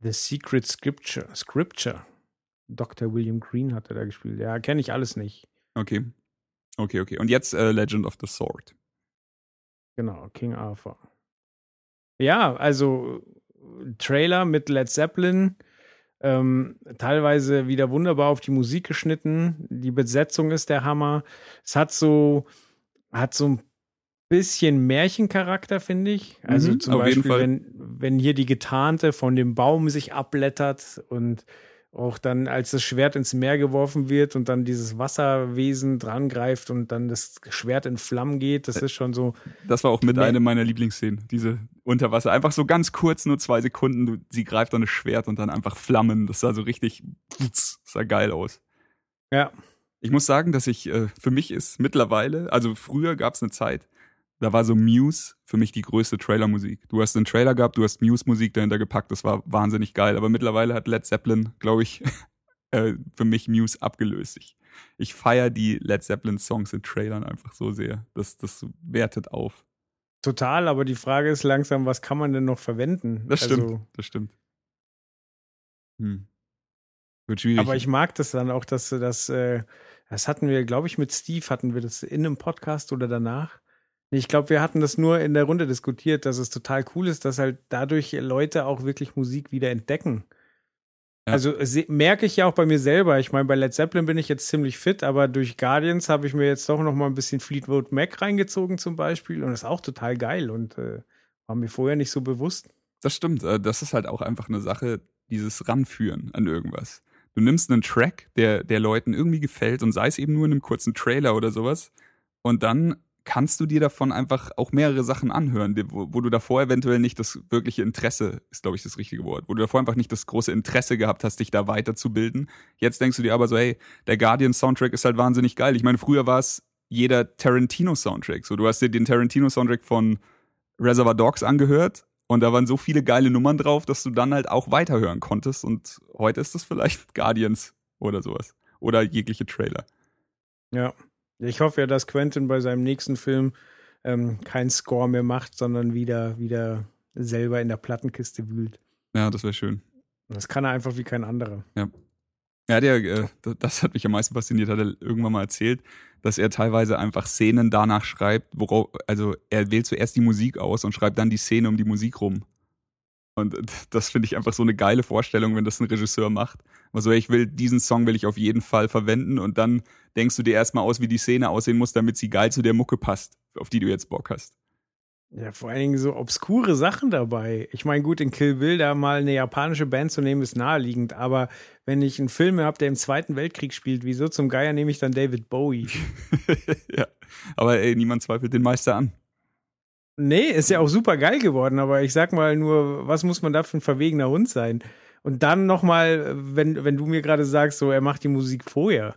The Secret Scripture. Scripture. Dr. William Green hat er da gespielt. Ja, kenne ich alles nicht. Okay. Okay, okay. Und jetzt äh, Legend of the Sword. Genau, King Arthur. Ja, also Trailer mit Led Zeppelin, ähm, teilweise wieder wunderbar auf die Musik geschnitten. Die Besetzung ist der Hammer. Es hat so, hat so ein bisschen Märchencharakter, finde ich. Also Mhm, zum Beispiel, wenn, wenn hier die Getarnte von dem Baum sich abblättert und auch dann, als das Schwert ins Meer geworfen wird und dann dieses Wasserwesen drangreift und dann das Schwert in Flammen geht, das ist schon so, Das war auch mit einer meiner Lieblingsszenen. Diese Unterwasser. Einfach so ganz kurz, nur zwei Sekunden. Sie greift an das Schwert und dann einfach Flammen. Das sah so richtig, putz, sah geil aus. ja, Ich muss sagen, dass ich, äh, für mich ist mittlerweile, also früher gab es eine Zeit, da war so Muse für mich die größte Trailermusik. Du hast einen Trailer gehabt, du hast Muse-Musik dahinter gepackt, das war wahnsinnig geil. Aber mittlerweile hat Led Zeppelin, glaube ich, äh, für mich Muse abgelöst. Ich, ich feiere die Led Zeppelin-Songs in Trailern einfach so sehr. Das, das wertet auf. total, aber die Frage ist langsam, was kann man denn noch verwenden? Das stimmt, Also, das stimmt. Hm. Wird schwierig. Aber ich mag das dann auch, dass das, äh, das hatten wir, glaube ich, mit Steve, hatten wir das in einem Podcast oder danach. Ich glaube, wir hatten das nur in der Runde diskutiert, dass es total cool ist, dass halt dadurch Leute auch wirklich Musik wieder entdecken. Ja. Also merke ich ja auch bei mir selber. Ich meine, bei Led Zeppelin bin ich jetzt ziemlich fit, aber durch Guardians habe ich mir jetzt doch noch mal ein bisschen Fleetwood Mac reingezogen zum Beispiel und das ist auch total geil und äh, war mir vorher nicht so bewusst. Das stimmt. Äh, das ist halt auch einfach eine Sache, dieses Ranführen an irgendwas. Du nimmst einen Track, der der Leuten irgendwie gefällt und sei es eben nur in einem kurzen Trailer oder sowas und dann kannst du dir davon einfach auch mehrere Sachen anhören, wo, wo, du davor eventuell nicht das wirkliche Interesse, ist glaube ich das richtige Wort, wo du davor einfach nicht das große Interesse gehabt hast, dich da weiterzubilden. Jetzt denkst du dir aber so, hey, der Guardian Soundtrack ist halt wahnsinnig geil. Ich meine, früher war es jeder Tarantino Soundtrack. So, du hast dir den Tarantino Soundtrack von Reservoir Dogs angehört und da waren so viele geile Nummern drauf, dass du dann halt auch weiterhören konntest und heute ist das vielleicht Guardians oder sowas oder jegliche Trailer. Ja. Ich hoffe ja, dass Quentin bei seinem nächsten Film ähm, keinen Score mehr macht, sondern wieder, wieder selber in der Plattenkiste wühlt. Ja, das wäre schön. Das kann er einfach wie kein anderer. Ja. Ja, der, äh, das hat mich am meisten fasziniert, hat er irgendwann mal erzählt, dass er teilweise einfach Szenen danach schreibt, worauf, also er wählt zuerst die Musik aus und schreibt dann die Szene um die Musik rum. Und das finde ich einfach so eine geile Vorstellung, wenn das ein Regisseur macht. Also ich will, diesen Song will ich auf jeden Fall verwenden und dann denkst du dir erstmal aus, wie die Szene aussehen muss, damit sie geil zu der Mucke passt, auf die du jetzt Bock hast. Ja, vor allen Dingen so obskure Sachen dabei. Ich meine, gut, in Kill Bill da mal eine japanische Band zu nehmen, ist naheliegend, aber wenn ich einen Film habe, der im Zweiten Weltkrieg spielt, wieso zum Geier nehme ich dann David Bowie? ja, aber ey, niemand zweifelt den Meister an. Nee, ist ja auch super geil geworden, aber ich sag mal nur, was muss man da für ein verwegener Hund sein? Und dann nochmal, wenn, wenn du mir gerade sagst, so, er macht die Musik vorher.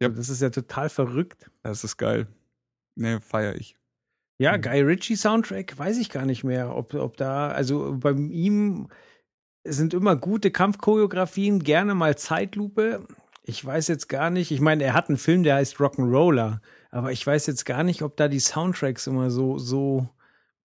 Ja. Das ist ja total verrückt. Das ist geil. Nee, feier ich. Ja, mhm. Guy Ritchie Soundtrack, weiß ich gar nicht mehr, ob, ob da, also bei ihm sind immer gute Kampfchoreografien, gerne mal Zeitlupe. Ich weiß jetzt gar nicht, ich meine, er hat einen Film, der heißt Rock'n'Roller, aber ich weiß jetzt gar nicht, ob da die Soundtracks immer so, so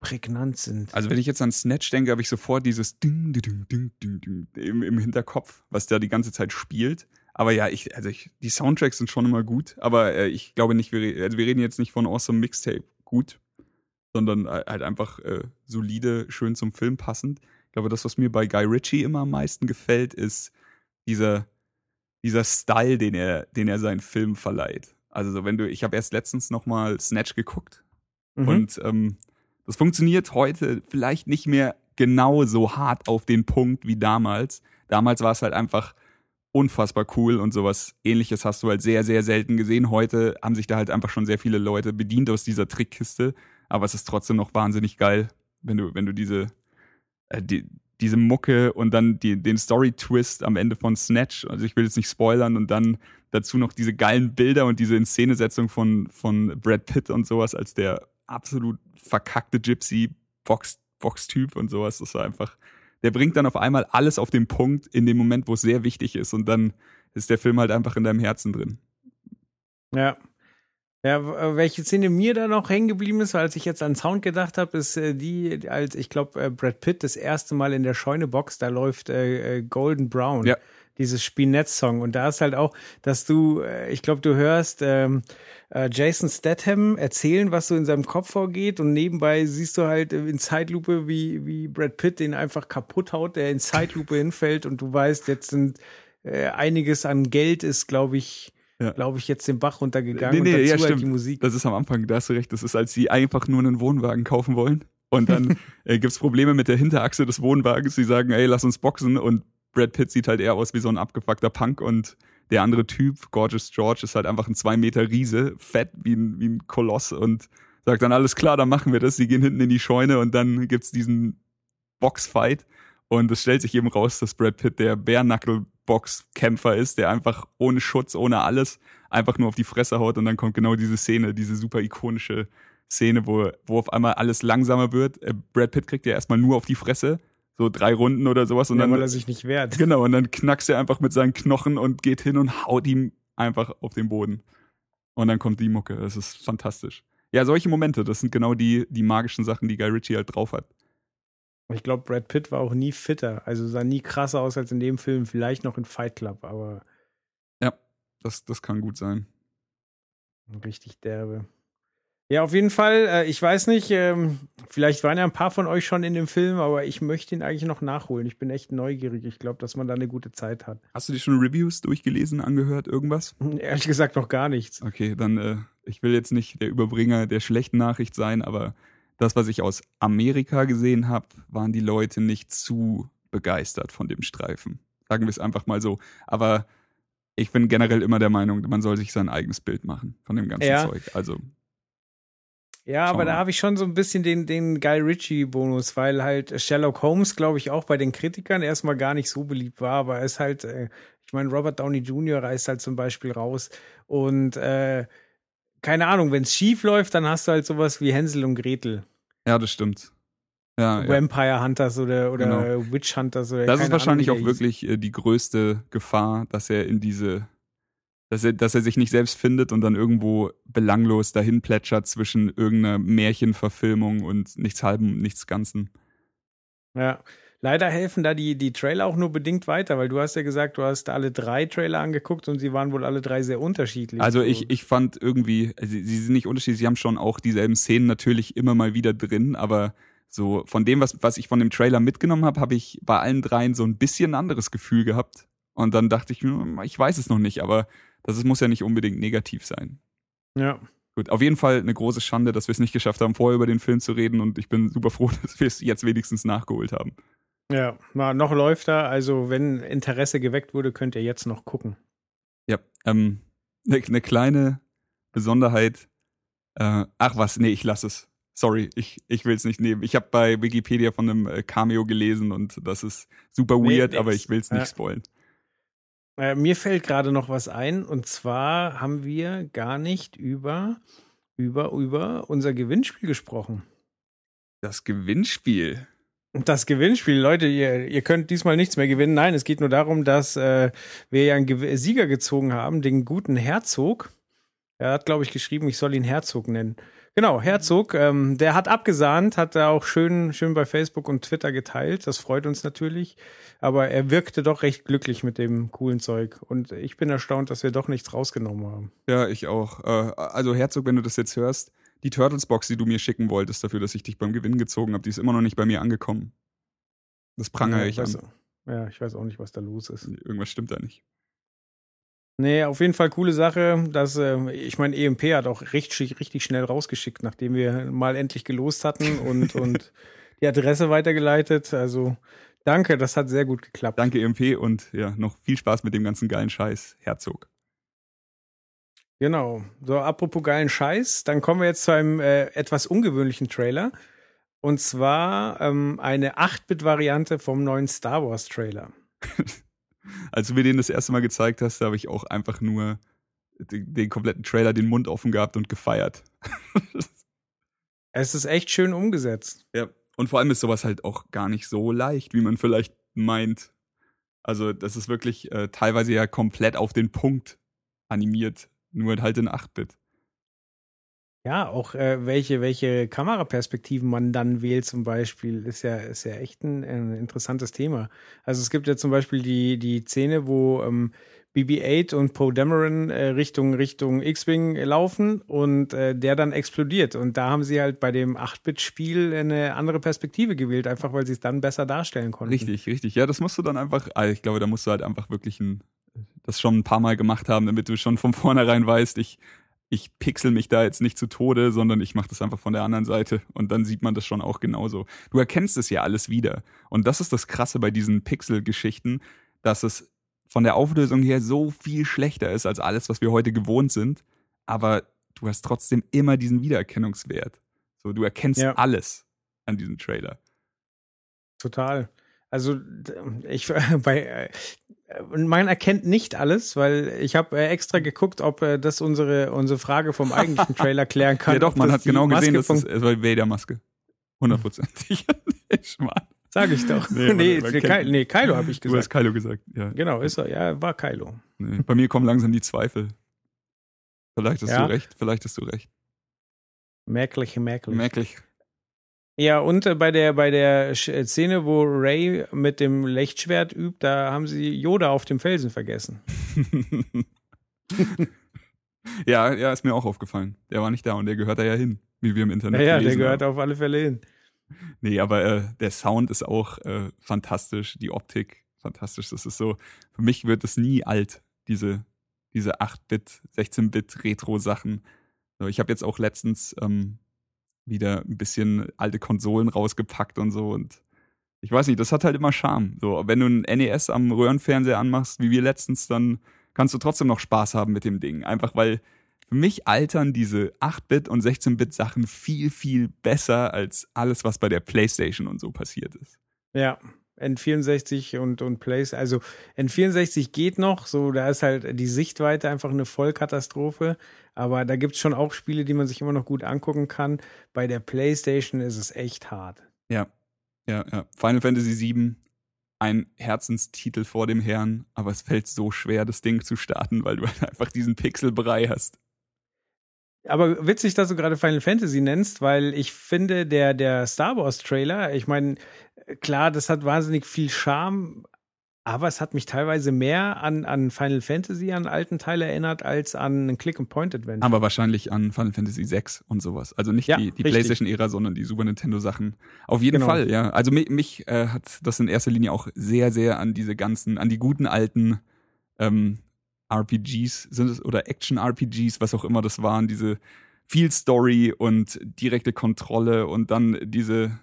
prägnant sind. Also wenn ich jetzt an Snatch denke, habe ich sofort dieses Ding, Ding, Ding, Ding, Ding im, im Hinterkopf, was da die ganze Zeit spielt. Aber ja, ich, also ich, die Soundtracks sind schon immer gut, aber äh, ich glaube nicht, wir, also wir reden jetzt nicht von Awesome Mixtape gut, sondern äh, halt einfach äh, solide, schön zum Film passend. Ich glaube, das, was mir bei Guy Ritchie immer am meisten gefällt, ist dieser, dieser Style, den er, den er seinen Film verleiht. Also so, wenn du, ich habe erst letztens nochmal Snatch geguckt mhm. und ähm, das funktioniert heute vielleicht nicht mehr genau so hart auf den Punkt wie damals. Damals war es halt einfach unfassbar cool und sowas ähnliches hast du halt sehr, sehr selten gesehen. Heute haben sich da halt einfach schon sehr viele Leute bedient aus dieser Trickkiste, aber es ist trotzdem noch wahnsinnig geil, wenn du, wenn du diese, äh, die, diese Mucke und dann die, den Story-Twist am Ende von Snatch, also ich will jetzt nicht spoilern, und dann dazu noch diese geilen Bilder und diese Inszenesetzung von, von Brad Pitt und sowas als der absolut verkackte Gypsy-Box-Typ und sowas. Das war einfach, der bringt dann auf einmal alles auf den Punkt in dem Moment, wo es sehr wichtig ist. Und dann ist der Film halt einfach in deinem Herzen drin. Ja. Ja, welche Szene mir da noch hängen geblieben ist, als ich jetzt an Sound gedacht habe, ist äh, die, als ich glaube, äh, Brad Pitt das erste Mal in der Scheunebox, da läuft äh, äh Golden Brown. Ja dieses Spinett-Song. Und da ist halt auch, dass du, äh, ich glaube, du hörst ähm, äh, Jason Statham erzählen, was so in seinem Kopf vorgeht und nebenbei siehst du halt in Zeitlupe, wie, wie Brad Pitt den einfach kaputt haut, der in Zeitlupe hinfällt und du weißt, jetzt sind äh, einiges an Geld ist, glaube ich, ja. glaube ich, jetzt den Bach runtergegangen nee, nee, und dazu ja, halt die Musik. Das ist am Anfang, da hast du recht, das ist, als sie einfach nur einen Wohnwagen kaufen wollen. Und dann äh, gibt es Probleme mit der Hinterachse des Wohnwagens. Sie sagen, ey, lass uns boxen. Und Brad Pitt sieht halt eher aus wie so ein abgefuckter Punk und der andere Typ, Gorgeous George, ist halt einfach ein zwei Meter Riese, fett wie ein, wie ein Koloss und sagt dann, alles klar, dann machen wir das. Sie gehen hinten in die Scheune und dann gibt's diesen Boxfight und es stellt sich eben raus, dass Brad Pitt der Bare-Knuckle-Box-Kämpfer ist, der einfach ohne Schutz, ohne alles, einfach nur auf die Fresse haut und dann kommt genau diese Szene, diese super ikonische Szene, wo, wo auf einmal alles langsamer wird. Äh, Brad Pitt kriegt ja erstmal nur auf die Fresse so drei Runden oder sowas und ja, dann weil er sich nicht wehrt. Genau und dann knackst er einfach mit seinen Knochen und geht hin und haut ihm einfach auf den Boden. Und dann kommt die Mucke, das ist fantastisch. Ja, solche Momente, das sind genau die die magischen Sachen, die Guy Ritchie halt drauf hat. Ich glaube, Brad Pitt war auch nie fitter. Also sah nie krasser aus als in dem Film, vielleicht noch in Fight Club, aber. Ja, das, das kann gut sein. Richtig derbe. Ja, auf jeden Fall. Äh, ich weiß nicht, ähm, vielleicht waren ja ein paar von euch schon in dem Film, aber ich möchte ihn eigentlich noch nachholen. Ich bin echt neugierig. Ich glaube, dass man da eine gute Zeit hat. Hast du dir schon Reviews durchgelesen, angehört, irgendwas? Ehrlich gesagt noch gar nichts. Okay, dann, äh, ich will jetzt nicht der Überbringer der schlechten Nachricht sein, aber das, was ich aus Amerika gesehen habe, waren die Leute nicht zu begeistert von dem Streifen. Sagen wir es einfach mal so. Aber ich bin generell immer der Meinung, man soll sich sein eigenes Bild machen von dem ganzen ja. Zeug. Also ja, aber da habe ich schon so ein bisschen den, den Guy Ritchie-Bonus, weil halt Sherlock Holmes, glaube ich, auch bei den Kritikern erstmal gar nicht so beliebt war, aber er ist halt, äh, ich meine, Robert Downey Jr. reist halt zum Beispiel raus und äh, keine Ahnung, wenn es schief läuft, dann hast du halt sowas wie Hänsel und Gretel. Ja, das stimmt. Ja, Vampire ja. Hunters oder, oder genau. Witch Hunters oder Das ist wahrscheinlich Ahnung, auch wirklich äh, die größte Gefahr, dass er in diese dass er, dass er sich nicht selbst findet und dann irgendwo belanglos dahin plätschert zwischen irgendeiner Märchenverfilmung und nichts halben, nichts Ganzen. Ja, leider helfen da die, die Trailer auch nur bedingt weiter, weil du hast ja gesagt, du hast alle drei Trailer angeguckt und sie waren wohl alle drei sehr unterschiedlich. Also ich, ich fand irgendwie, sie, sie sind nicht unterschiedlich, sie haben schon auch dieselben Szenen natürlich immer mal wieder drin, aber so von dem, was, was ich von dem Trailer mitgenommen habe, habe ich bei allen dreien so ein bisschen ein anderes Gefühl gehabt. Und dann dachte ich, hm, ich weiß es noch nicht, aber das muss ja nicht unbedingt negativ sein. Ja. Gut, auf jeden Fall eine große Schande, dass wir es nicht geschafft haben, vorher über den Film zu reden und ich bin super froh, dass wir es jetzt wenigstens nachgeholt haben. Ja, na, noch läuft er, also wenn Interesse geweckt wurde, könnt ihr jetzt noch gucken. Ja, ähm, eine ne kleine Besonderheit. Äh, ach was, nee, ich lasse es. Sorry, ich, ich will es nicht nehmen. Ich habe bei Wikipedia von einem äh, Cameo gelesen und das ist super weird, nee, aber ich will es nicht ja. spoilen. Äh, mir fällt gerade noch was ein und zwar haben wir gar nicht über, über, über unser Gewinnspiel gesprochen. Das Gewinnspiel? Das Gewinnspiel, Leute, ihr, ihr könnt diesmal nichts mehr gewinnen. Nein, es geht nur darum, dass äh, wir ja einen Sieger gezogen haben, den guten Herzog. Er hat, glaube ich, geschrieben, ich soll ihn Herzog nennen. Genau, Herzog, ähm, der hat abgesahnt, hat er auch schön, schön bei Facebook und Twitter geteilt. Das freut uns natürlich. Aber er wirkte doch recht glücklich mit dem coolen Zeug. Und ich bin erstaunt, dass wir doch nichts rausgenommen haben. Ja, ich auch. Äh, also Herzog, wenn du das jetzt hörst, die Turtles-Box, die du mir schicken wolltest dafür, dass ich dich beim Gewinn gezogen habe, die ist immer noch nicht bei mir angekommen. Das prangere ja, ich an. Ja, ich weiß auch nicht, was da los ist. Irgendwas stimmt da nicht. Nee, auf jeden Fall coole Sache. Dass, äh, ich meine, EMP hat auch richtig, richtig schnell rausgeschickt, nachdem wir mal endlich gelost hatten und, und die Adresse weitergeleitet. Also danke, das hat sehr gut geklappt. Danke, EMP, und ja, noch viel Spaß mit dem ganzen geilen Scheiß, Herzog. Genau. So, apropos geilen Scheiß, dann kommen wir jetzt zu einem äh, etwas ungewöhnlichen Trailer. Und zwar ähm, eine 8-Bit-Variante vom neuen Star Wars-Trailer. als du mir den das erste Mal gezeigt hast, habe ich auch einfach nur den, den, kompletten Trailer den Mund offen gehabt und gefeiert. es ist echt schön umgesetzt. Ja, und vor allem ist sowas halt auch gar nicht so leicht, wie man vielleicht meint. Also, das ist wirklich äh, teilweise ja komplett auf den Punkt animiert, nur halt in 8-Bit. Ja, auch äh, welche, welche Kameraperspektiven man dann wählt zum Beispiel, ist ja, ist ja echt ein, ein interessantes Thema. Also es gibt ja zum Beispiel die, die Szene, wo ähm, BB-8 und Poe Dameron äh, Richtung, Richtung X-Wing laufen und äh, der dann explodiert. Und da haben sie halt bei dem 8-Bit-Spiel eine andere Perspektive gewählt, einfach weil sie es dann besser darstellen konnten. Richtig, richtig. Ja, das musst du dann einfach, also ich glaube, da musst du halt einfach wirklich ein, das schon ein paar Mal gemacht haben, damit du schon von vornherein weißt, ich ich pixel mich da jetzt nicht zu Tode, sondern ich mache das einfach von der anderen Seite und dann sieht man das schon auch genauso. Du erkennst es ja alles wieder. Und das ist das Krasse bei diesen Pixel-Geschichten, dass es von der Auflösung her so viel schlechter ist als alles, was wir heute gewohnt sind. Aber du hast trotzdem immer diesen Wiedererkennungswert. So, du erkennst ja. alles an diesem Trailer. Total. Also ich bei äh, man erkennt nicht alles, weil ich habe äh, extra geguckt, ob äh, das unsere unsere Frage vom eigentlichen Trailer klären kann. ja doch, man hat genau Maske gesehen, dass es, es war Vader-Maske. Hundertprozentig. Sag ich doch. Nee, nee, man, man nee Kylo habe ich gesagt. Du hast Kylo gesagt, ja. Genau, ist er. Ja, war Kylo. Nee, bei mir kommen langsam die Zweifel. Vielleicht hast ja. du recht, vielleicht hast du recht. Merklich, merklich. Merklich. Ja, und äh, bei der, bei der äh, Szene, wo Ray mit dem Lichtschwert übt, da haben sie Yoda auf dem Felsen vergessen. ja, ja, ist mir auch aufgefallen. Der war nicht da und der gehört da ja hin, wie wir im Internet Naja, der gelesen gehört haben. auf alle Fälle hin. Nee, aber äh, der Sound ist auch äh, fantastisch, die Optik fantastisch. Das ist so, für mich wird es nie alt, diese, diese 8-Bit, 16-Bit Retro-Sachen. So, ich habe jetzt auch letztens ähm, wieder ein bisschen alte Konsolen rausgepackt und so und ich weiß nicht, das hat halt immer Charme. So, wenn du ein NES am Röhrenfernseher anmachst, wie wir letztens, dann kannst du trotzdem noch Spaß haben mit dem Ding. Einfach weil für mich altern diese 8-Bit und 16-Bit Sachen viel, viel besser als alles, was bei der Playstation und so passiert ist. Ja, N64 und, und Plays, also N64 geht noch, so, da ist halt die Sichtweite einfach eine Vollkatastrophe, aber da gibt's schon auch Spiele, die man sich immer noch gut angucken kann. Bei der Playstation ist es echt hart. Ja, ja, ja. Final Fantasy VII, ein Herzenstitel vor dem Herrn, aber es fällt so schwer, das Ding zu starten, weil du halt einfach diesen Pixelbrei hast. Aber witzig, dass du gerade Final Fantasy nennst, weil ich finde, der, der Star Wars Trailer, ich meine, klar, das hat wahnsinnig viel Charme, aber es hat mich teilweise mehr an, an Final Fantasy, an alten Teile erinnert, als an ein Click-and-Point-Adventure. Aber wahrscheinlich an Final Fantasy VI und sowas. Also nicht Ja, die, die. PlayStation-Ära, sondern die Super Nintendo-Sachen. Auf jeden Genau. Fall, ja. Also mich, mich äh, hat das in erster Linie auch sehr, sehr an diese ganzen, an die guten alten ähm, RPGs sind es oder Action-RPGs, was auch immer das waren, diese viel Story und direkte Kontrolle und dann diese,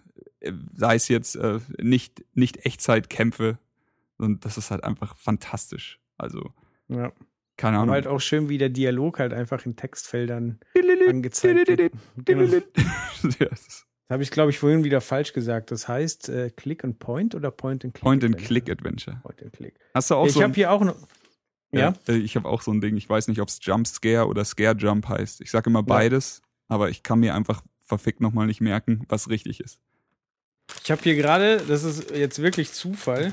sei es jetzt äh, nicht, nicht Echtzeitkämpfe. Und das ist halt einfach fantastisch. Also, ja. keine Ahnung. halt auch schön, wie der Dialog halt einfach in Textfeldern angezeigt wird. Genau. Das ja, es ist habe ich, glaube ich, vorhin wieder falsch gesagt. Das heißt äh, Click and Point oder Point and Click? Point-and-Click-Adventure. Point and Click. Hast du auch ich so habe ein, hier auch noch. Ja, äh, ich habe auch so ein Ding, ich weiß nicht, ob es Jump Scare oder Scare Jump heißt. Ich sage immer beides, aber ich kann mir einfach verfickt nochmal nicht merken, was richtig ist. Ich habe hier gerade, das ist jetzt wirklich Zufall.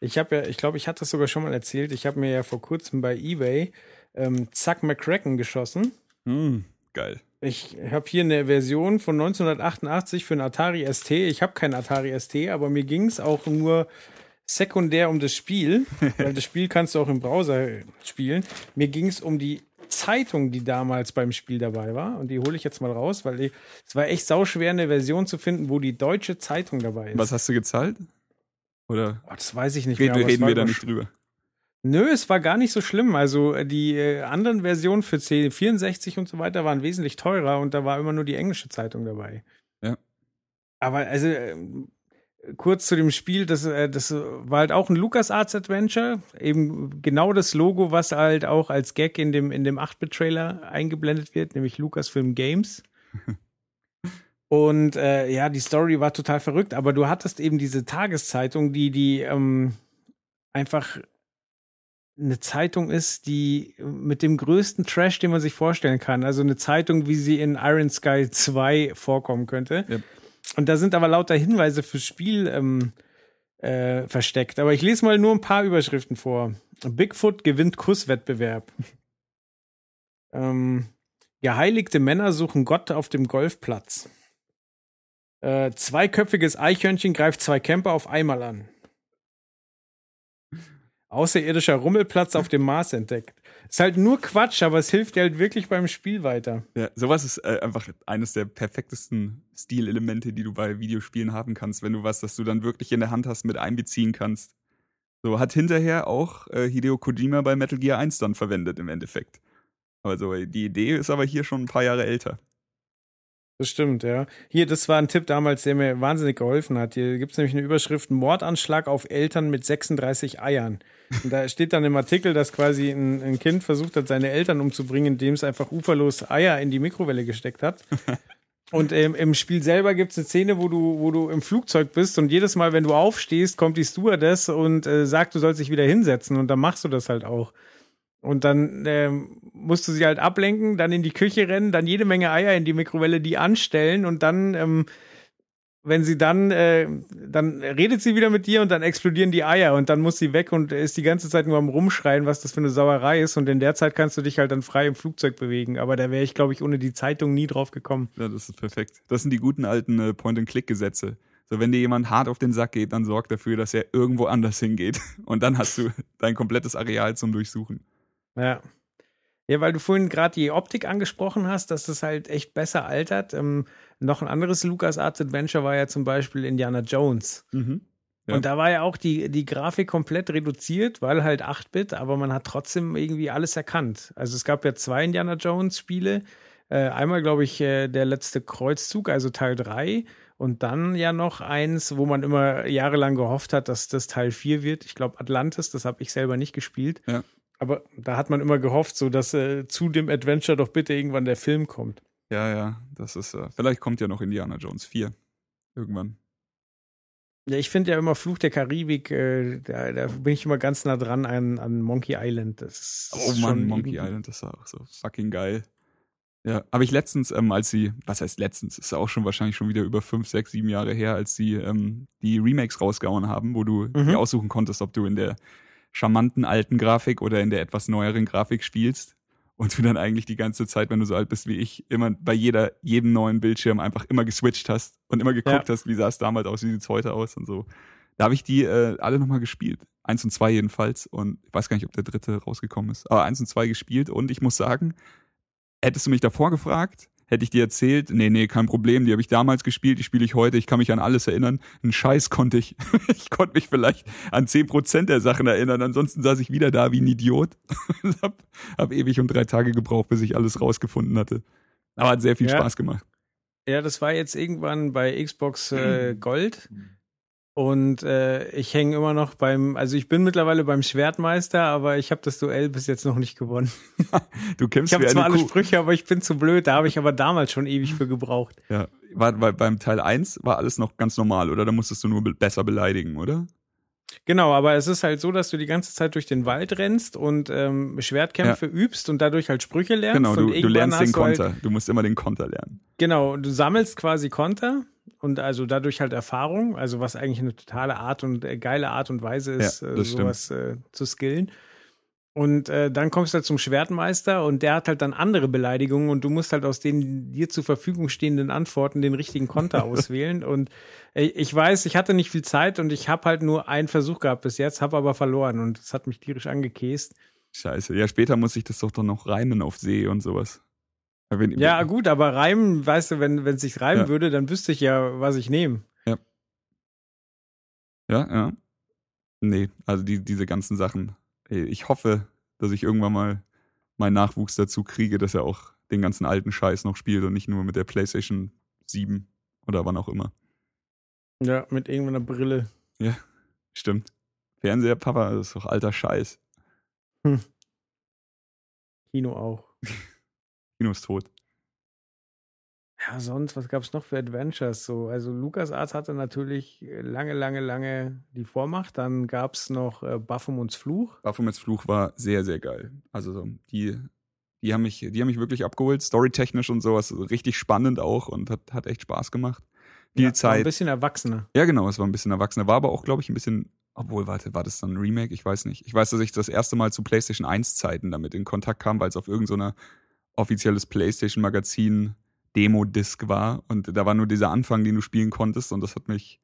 Ich habe ja, ich glaube, ich hatte das sogar schon mal erzählt. Ich habe mir ja vor kurzem bei eBay ähm, Zack McCracken geschossen. Hm, geil. Ich habe hier eine Version von 1988 für einen Atari ST. Ich habe keinen Atari ST, aber mir ging es auch nur sekundär um das Spiel, weil das Spiel kannst du auch im Browser spielen. Mir ging es um die Zeitung, die damals beim Spiel dabei war. Und die hole ich jetzt mal raus, weil die- es war echt sauschwer, eine Version zu finden, wo die deutsche Zeitung dabei ist. Was hast du gezahlt? Oder Oh, das weiß ich nicht red, mehr. reden wir da nicht drüber? Nö, es war gar nicht so schlimm. Also äh, die äh, anderen Versionen für C64 und so weiter waren wesentlich teurer und da war immer nur die englische Zeitung dabei. Ja. Aber also ähm, kurz zu dem Spiel, das, äh, das war halt auch ein LucasArts Adventure, eben genau das Logo, was halt auch als Gag in dem in dem 8-Bit-Trailer eingeblendet wird, nämlich Lucasfilm Games. Und äh, ja, die Story war total verrückt, aber du hattest eben diese Tageszeitung, die die ähm, einfach eine Zeitung ist, die mit dem größten Trash, den man sich vorstellen kann. Also eine Zeitung, wie sie in Iron Sky 2 vorkommen könnte. Ja. Und da sind aber lauter Hinweise fürs Spiel ähm, äh, versteckt. Aber ich lese mal nur ein paar Überschriften vor. Bigfoot gewinnt Kusswettbewerb. ähm, geheiligte Männer suchen Gott auf dem Golfplatz. Äh, zweiköpfiges Eichhörnchen greift zwei Camper auf einmal an. Außerirdischer Rummelplatz auf dem Mars entdeckt. Ist halt nur Quatsch, aber es hilft dir halt wirklich beim Spiel weiter. Ja, sowas ist äh, einfach eines der perfektesten Stilelemente, die du bei Videospielen haben kannst, wenn du was, das du dann wirklich in der Hand hast, mit einbeziehen kannst. So hat hinterher auch äh, Hideo Kojima bei Metal Gear 1 dann verwendet im Endeffekt. Also die Idee ist aber hier schon ein paar Jahre älter. Das stimmt, ja. Hier, das war ein Tipp damals, der mir wahnsinnig geholfen hat. Hier gibt es nämlich eine Überschrift Mordanschlag auf Eltern mit 36 Eiern. Und da steht dann im Artikel, dass quasi ein, ein Kind versucht hat, seine Eltern umzubringen, indem es einfach uferlos Eier in die Mikrowelle gesteckt hat. Und ähm, im Spiel selber gibt es eine Szene, wo du, wo du im Flugzeug bist und jedes Mal, wenn du aufstehst, kommt die Stewardess und äh, sagt, du sollst dich wieder hinsetzen und dann machst du das halt auch. Und dann ähm, musst du sie halt ablenken, dann in die Küche rennen, dann jede Menge Eier in die Mikrowelle, die anstellen und dann ähm, wenn sie dann, äh, dann redet sie wieder mit dir und dann explodieren die Eier und dann muss sie weg und ist die ganze Zeit nur am Rumschreien, was das für eine Sauerei ist. Und in der Zeit kannst du dich halt dann frei im Flugzeug bewegen. Aber da wäre ich, glaube ich, ohne die Zeitung nie drauf gekommen. Ja, das ist perfekt. Das sind die guten alten äh, Point-and-Click-Gesetze. So, wenn dir jemand hart auf den Sack geht, dann sorg dafür, dass er irgendwo anders hingeht. Und dann hast du dein komplettes Areal zum Durchsuchen. Ja. Ja, weil du vorhin gerade die Optik angesprochen hast, dass das halt echt besser altert. Ähm, noch ein anderes LucasArts Adventure war ja zum Beispiel Indiana Jones. Mhm. Ja. Und da war ja auch die, die Grafik komplett reduziert, weil halt 8-Bit, aber man hat trotzdem irgendwie alles erkannt. Also es gab ja zwei Indiana Jones Spiele. Äh, einmal, glaube ich, äh, der letzte Kreuzzug, also Teil 3. Und dann ja noch eins, wo man immer jahrelang gehofft hat, dass das Teil 4 wird. Ich glaube Atlantis, das habe ich selber nicht gespielt. Ja. Aber da hat man immer gehofft, so dass äh, zu dem Adventure doch bitte irgendwann der Film kommt. Ja, ja, das ist, äh, vielleicht kommt ja noch Indiana Jones 4. Irgendwann. Ja, ich finde ja immer Fluch der Karibik, äh, da, da, bin ich immer ganz nah dran an, an Monkey Island. Das ist oh Mann, Monkey Island, das war auch so fucking geil. Ja, habe ich letztens, ähm, als sie, was heißt letztens, ist auch schon wahrscheinlich schon wieder über fünf, sechs, sieben Jahre her, als sie ähm, die Remakes rausgehauen haben, wo du mhm. dir aussuchen konntest, ob du in der charmanten alten Grafik oder in der etwas neueren Grafik spielst. Und du dann eigentlich die ganze Zeit, wenn du so alt bist wie ich, immer bei jeder, jedem neuen Bildschirm einfach immer geswitcht hast und immer geguckt ja. hast, wie sah es damals aus, wie sieht's heute aus und so. Da habe ich die äh, alle nochmal gespielt. Eins und zwei jedenfalls. Und ich weiß gar nicht, ob der dritte rausgekommen ist. Aber eins und zwei gespielt. Und ich muss sagen, hättest du mich davor gefragt, hätte ich dir erzählt, nee, nee, kein Problem, die habe ich damals gespielt, die spiele ich heute, ich kann mich an alles erinnern. Einen Scheiß konnte ich. ich konnte mich vielleicht an zehn Prozent der Sachen erinnern, ansonsten saß ich wieder da wie ein Idiot. hab, hab ewig und drei Tage gebraucht, bis ich alles rausgefunden hatte. Aber hat sehr viel ja. Spaß gemacht. Ja, das war jetzt irgendwann bei Xbox äh, Gold. Und äh, ich hänge immer noch beim, also ich bin mittlerweile beim Schwertmeister, aber ich habe das Duell bis jetzt noch nicht gewonnen. du kämpfst Ich habe zwar alle Kuh. Sprüche, aber ich bin zu blöd. Da habe ich aber damals schon ewig für gebraucht. Ja, war, war beim Teil 1 war alles noch ganz normal, oder? Da musstest du nur be besser beleidigen, oder? Genau, aber es ist halt so, dass du die ganze Zeit durch den Wald rennst und ähm, Schwertkämpfe ja. übst und dadurch halt Sprüche lernst. Genau, du, du lernst den Konter. Halt, du musst immer den Konter lernen. Genau, du sammelst quasi Konter und also dadurch halt Erfahrung, also was eigentlich eine totale Art und äh, geile Art und Weise ist, ja, äh, sowas äh, zu skillen. Und äh, dann kommst du halt zum Schwertmeister und der hat halt dann andere Beleidigungen und du musst halt aus den dir zur Verfügung stehenden Antworten den richtigen Konter auswählen. Und äh, ich weiß, ich hatte nicht viel Zeit und ich habe halt nur einen Versuch gehabt bis jetzt, habe aber verloren und es hat mich tierisch angekäst. Scheiße. Ja, später muss ich das doch dann noch reimen auf See und sowas. Wenn, ja, gut, aber reimen, weißt du, wenn es sich reimen ja. würde, dann wüsste ich ja, was ich nehme. Ja. Ja, ja. Nee, also die, diese ganzen Sachen ich hoffe, dass ich irgendwann mal meinen Nachwuchs dazu kriege, dass er auch den ganzen alten Scheiß noch spielt und nicht nur mit der PlayStation 7 oder wann auch immer. Ja, mit irgendeiner Brille. Ja, stimmt. Fernseher, Papa, das ist doch alter Scheiß. Hm. Kino auch. Kino ist tot. Ja, sonst, was gab es noch für Adventures? So, also LucasArts hatte natürlich lange, lange, lange die Vormacht. Dann gab es noch äh, Baphomets Fluch. Baphomets Fluch war sehr, sehr geil. Also die, die haben mich, die haben mich wirklich abgeholt, storytechnisch und sowas. richtig spannend auch und hat, hat echt Spaß gemacht. Viel ja, Zeit. War ein bisschen erwachsener. Ja, genau, es war ein bisschen erwachsener. War aber auch, glaube ich, ein bisschen obwohl, warte, war das dann ein Remake? Ich weiß nicht. Ich weiß, dass ich das erste Mal zu PlayStation 1 Zeiten damit in Kontakt kam, weil es auf irgendeiner offizielles PlayStation Magazin Demo-Disc war und da war nur dieser Anfang, den du spielen konntest und das hat mich,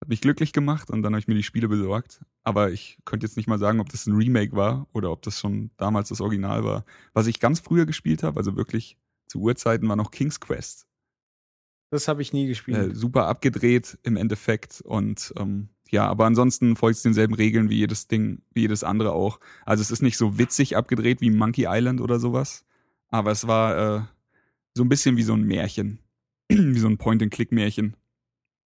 hat mich glücklich gemacht und dann habe ich mir die Spiele besorgt. Aber ich könnte jetzt nicht mal sagen, ob das ein Remake war oder ob das schon damals das Original war. Was ich ganz früher gespielt habe, also wirklich zu Urzeiten, war noch King's Quest. Das habe ich nie gespielt. Äh, super abgedreht im Endeffekt und ähm, ja, aber ansonsten folgt es denselben Regeln wie jedes Ding, wie jedes andere auch. Also es ist nicht so witzig abgedreht wie Monkey Island oder sowas, aber es war äh, so ein bisschen wie so ein Märchen. wie so ein Point-and-Click-Märchen.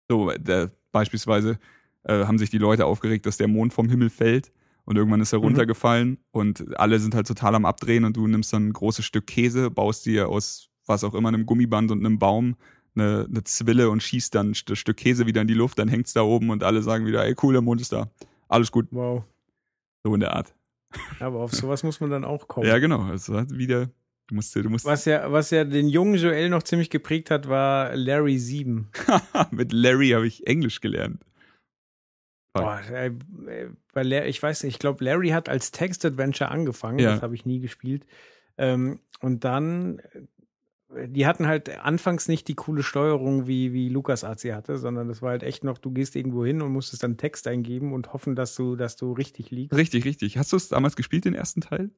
So, der, beispielsweise äh, haben sich die Leute aufgeregt, dass der Mond vom Himmel fällt und irgendwann ist er mhm. runtergefallen und alle sind halt total am Abdrehen und du nimmst dann ein großes Stück Käse, baust dir aus was auch immer, einem Gummiband und einem Baum eine, eine Zwille und schießt dann das Stück Käse wieder in die Luft, dann hängt's da oben und alle sagen wieder, ey cool, der Mond ist da. Alles gut. Wow. So in der Art. Aber auf sowas muss man dann auch kommen. Ja, genau. Es war wieder Du musst, du musst Was ja, was ja den jungen Joel noch ziemlich geprägt hat, war Larry 7. mit Larry habe ich Englisch gelernt. Boah, äh, äh, bei Larry, ich weiß nicht, ich glaube, Larry hat als Text-Adventure angefangen, Ja. das habe ich nie gespielt. Ähm, und dann, äh, die hatten halt anfangs nicht die coole Steuerung, wie, wie Lukas sie hatte, sondern das war halt echt noch, du gehst irgendwo hin und musstest dann Text eingeben und hoffen, dass du, dass du richtig liegst. Richtig, richtig. Hast du es damals gespielt, den ersten Teil?